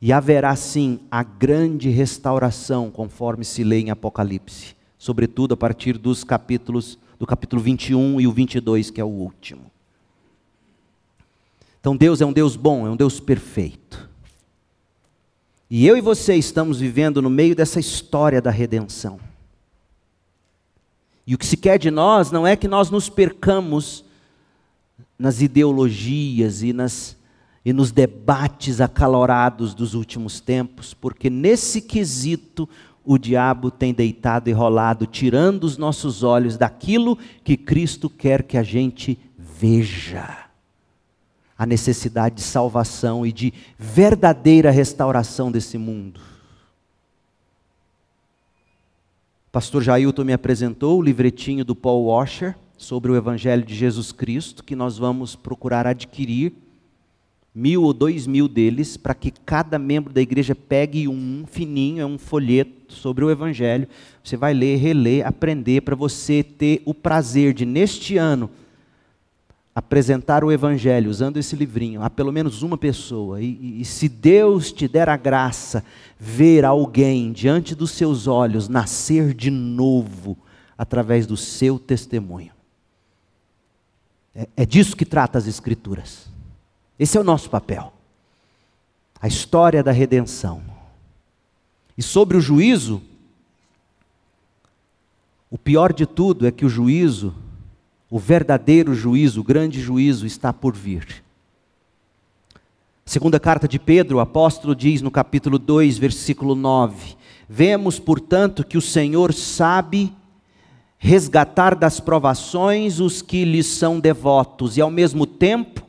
E haverá sim a grande restauração, conforme se lê em Apocalipse, sobretudo a partir dos capítulos do capítulo 21 e o 22, que é o último. Então Deus é um Deus bom, é um Deus perfeito. E eu e você estamos vivendo no meio dessa história da redenção. E o que se quer de nós não é que nós nos percamos nas ideologias e, nas, e nos debates acalorados dos últimos tempos, porque nesse quesito o diabo tem deitado e rolado, tirando os nossos olhos daquilo que Cristo quer que a gente veja. A necessidade de salvação e de verdadeira restauração desse mundo. Pastor Jailton me apresentou o livretinho do Paul Washer, sobre o Evangelho de Jesus Cristo, que nós vamos procurar adquirir mil ou dois mil deles, para que cada membro da igreja pegue um fininho, é um folheto sobre o Evangelho. Você vai ler, reler, aprender, para você ter o prazer de, neste ano, apresentar o Evangelho usando esse livrinho a pelo menos uma pessoa. E, e, se Deus te der a graça, ver alguém diante dos seus olhos nascer de novo através do seu testemunho. É, é disso que trata as Escrituras. Esse é o nosso papel. A história da redenção. E sobre o juízo, o pior de tudo é que o juízo, o verdadeiro juízo, o grande juízo está por vir. Segunda carta de Pedro, o apóstolo diz no capítulo 2, versículo 9: Vemos, portanto, que o Senhor sabe resgatar das provações os que lhes são devotos e, ao mesmo tempo,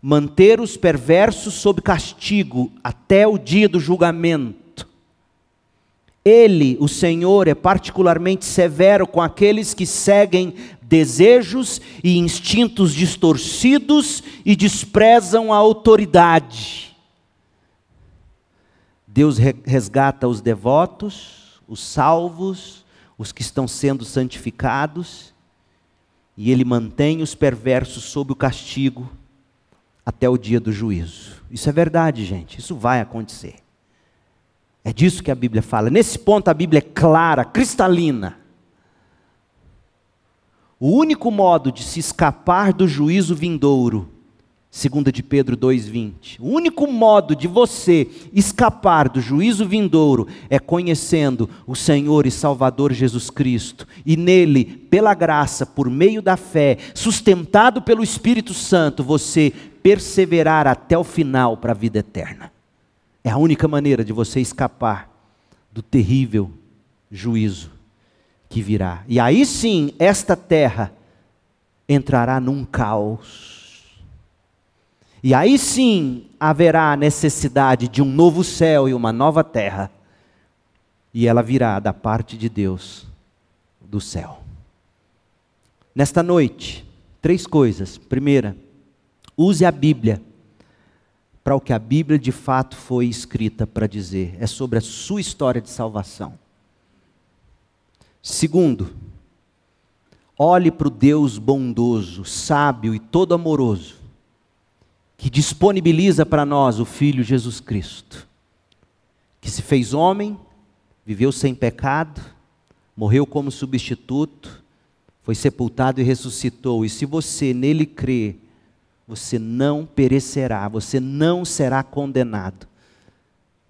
manter os perversos sob castigo até o dia do julgamento. Ele, o Senhor, é particularmente severo com aqueles que seguem desejos e instintos distorcidos e desprezam a autoridade. Deus resgata os devotos, os salvos, os que estão sendo santificados, e ele mantém os perversos sob o castigo até o dia do juízo. Isso é verdade, gente, isso vai acontecer. É disso que a Bíblia fala. Nesse ponto a Bíblia é clara, cristalina. O único modo de se escapar do juízo vindouro Segunda de Pedro 2:20. O único modo de você escapar do juízo vindouro é conhecendo o Senhor e Salvador Jesus Cristo e nele, pela graça, por meio da fé, sustentado pelo Espírito Santo, você perseverar até o final para a vida eterna. É a única maneira de você escapar do terrível juízo que virá. E aí sim, esta terra entrará num caos e aí sim haverá a necessidade de um novo céu e uma nova terra. E ela virá da parte de Deus do céu. Nesta noite, três coisas. Primeira, use a Bíblia para o que a Bíblia de fato foi escrita para dizer. É sobre a sua história de salvação. Segundo, olhe para o Deus bondoso, sábio e todo amoroso que disponibiliza para nós o Filho Jesus Cristo, que se fez homem, viveu sem pecado, morreu como substituto, foi sepultado e ressuscitou, e se você nele crê, você não perecerá, você não será condenado,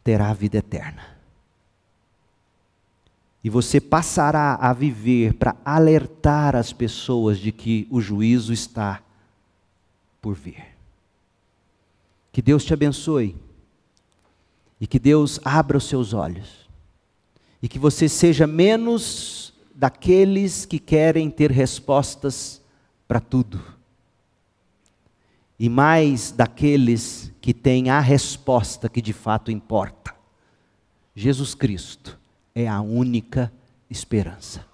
terá a vida eterna. E você passará a viver para alertar as pessoas de que o juízo está por vir. Que Deus te abençoe e que Deus abra os seus olhos e que você seja menos daqueles que querem ter respostas para tudo e mais daqueles que têm a resposta que de fato importa. Jesus Cristo é a única esperança.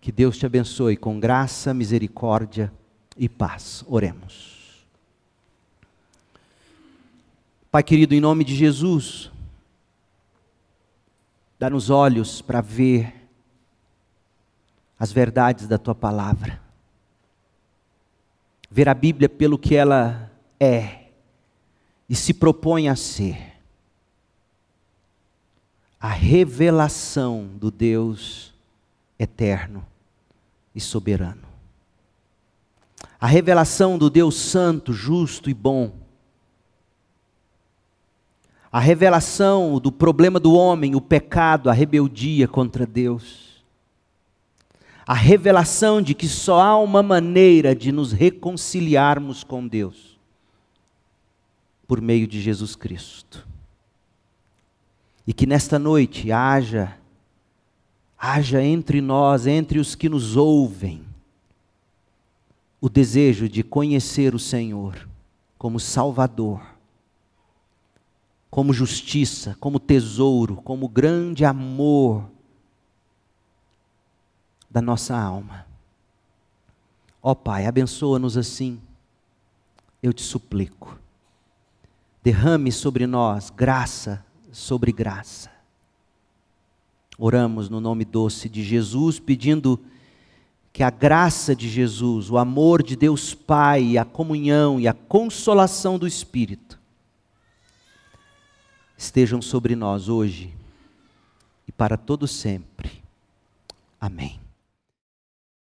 Que Deus te abençoe com graça, misericórdia e paz. Oremos. Pai querido, em nome de Jesus, dá-nos olhos para ver as verdades da tua palavra. Ver a Bíblia pelo que ela é e se propõe a ser. A revelação do Deus eterno e soberano. A revelação do Deus santo, justo e bom a revelação do problema do homem, o pecado, a rebeldia contra Deus. A revelação de que só há uma maneira de nos reconciliarmos com Deus por meio de Jesus Cristo. E que nesta noite haja haja entre nós, entre os que nos ouvem, o desejo de conhecer o Senhor como Salvador como justiça, como tesouro, como grande amor da nossa alma. Ó oh, Pai, abençoa-nos assim, eu te suplico. Derrame sobre nós graça sobre graça. Oramos no nome doce de Jesus, pedindo que a graça de Jesus, o amor de Deus Pai, a comunhão e a consolação do Espírito estejam sobre nós hoje e para todo sempre. Amém.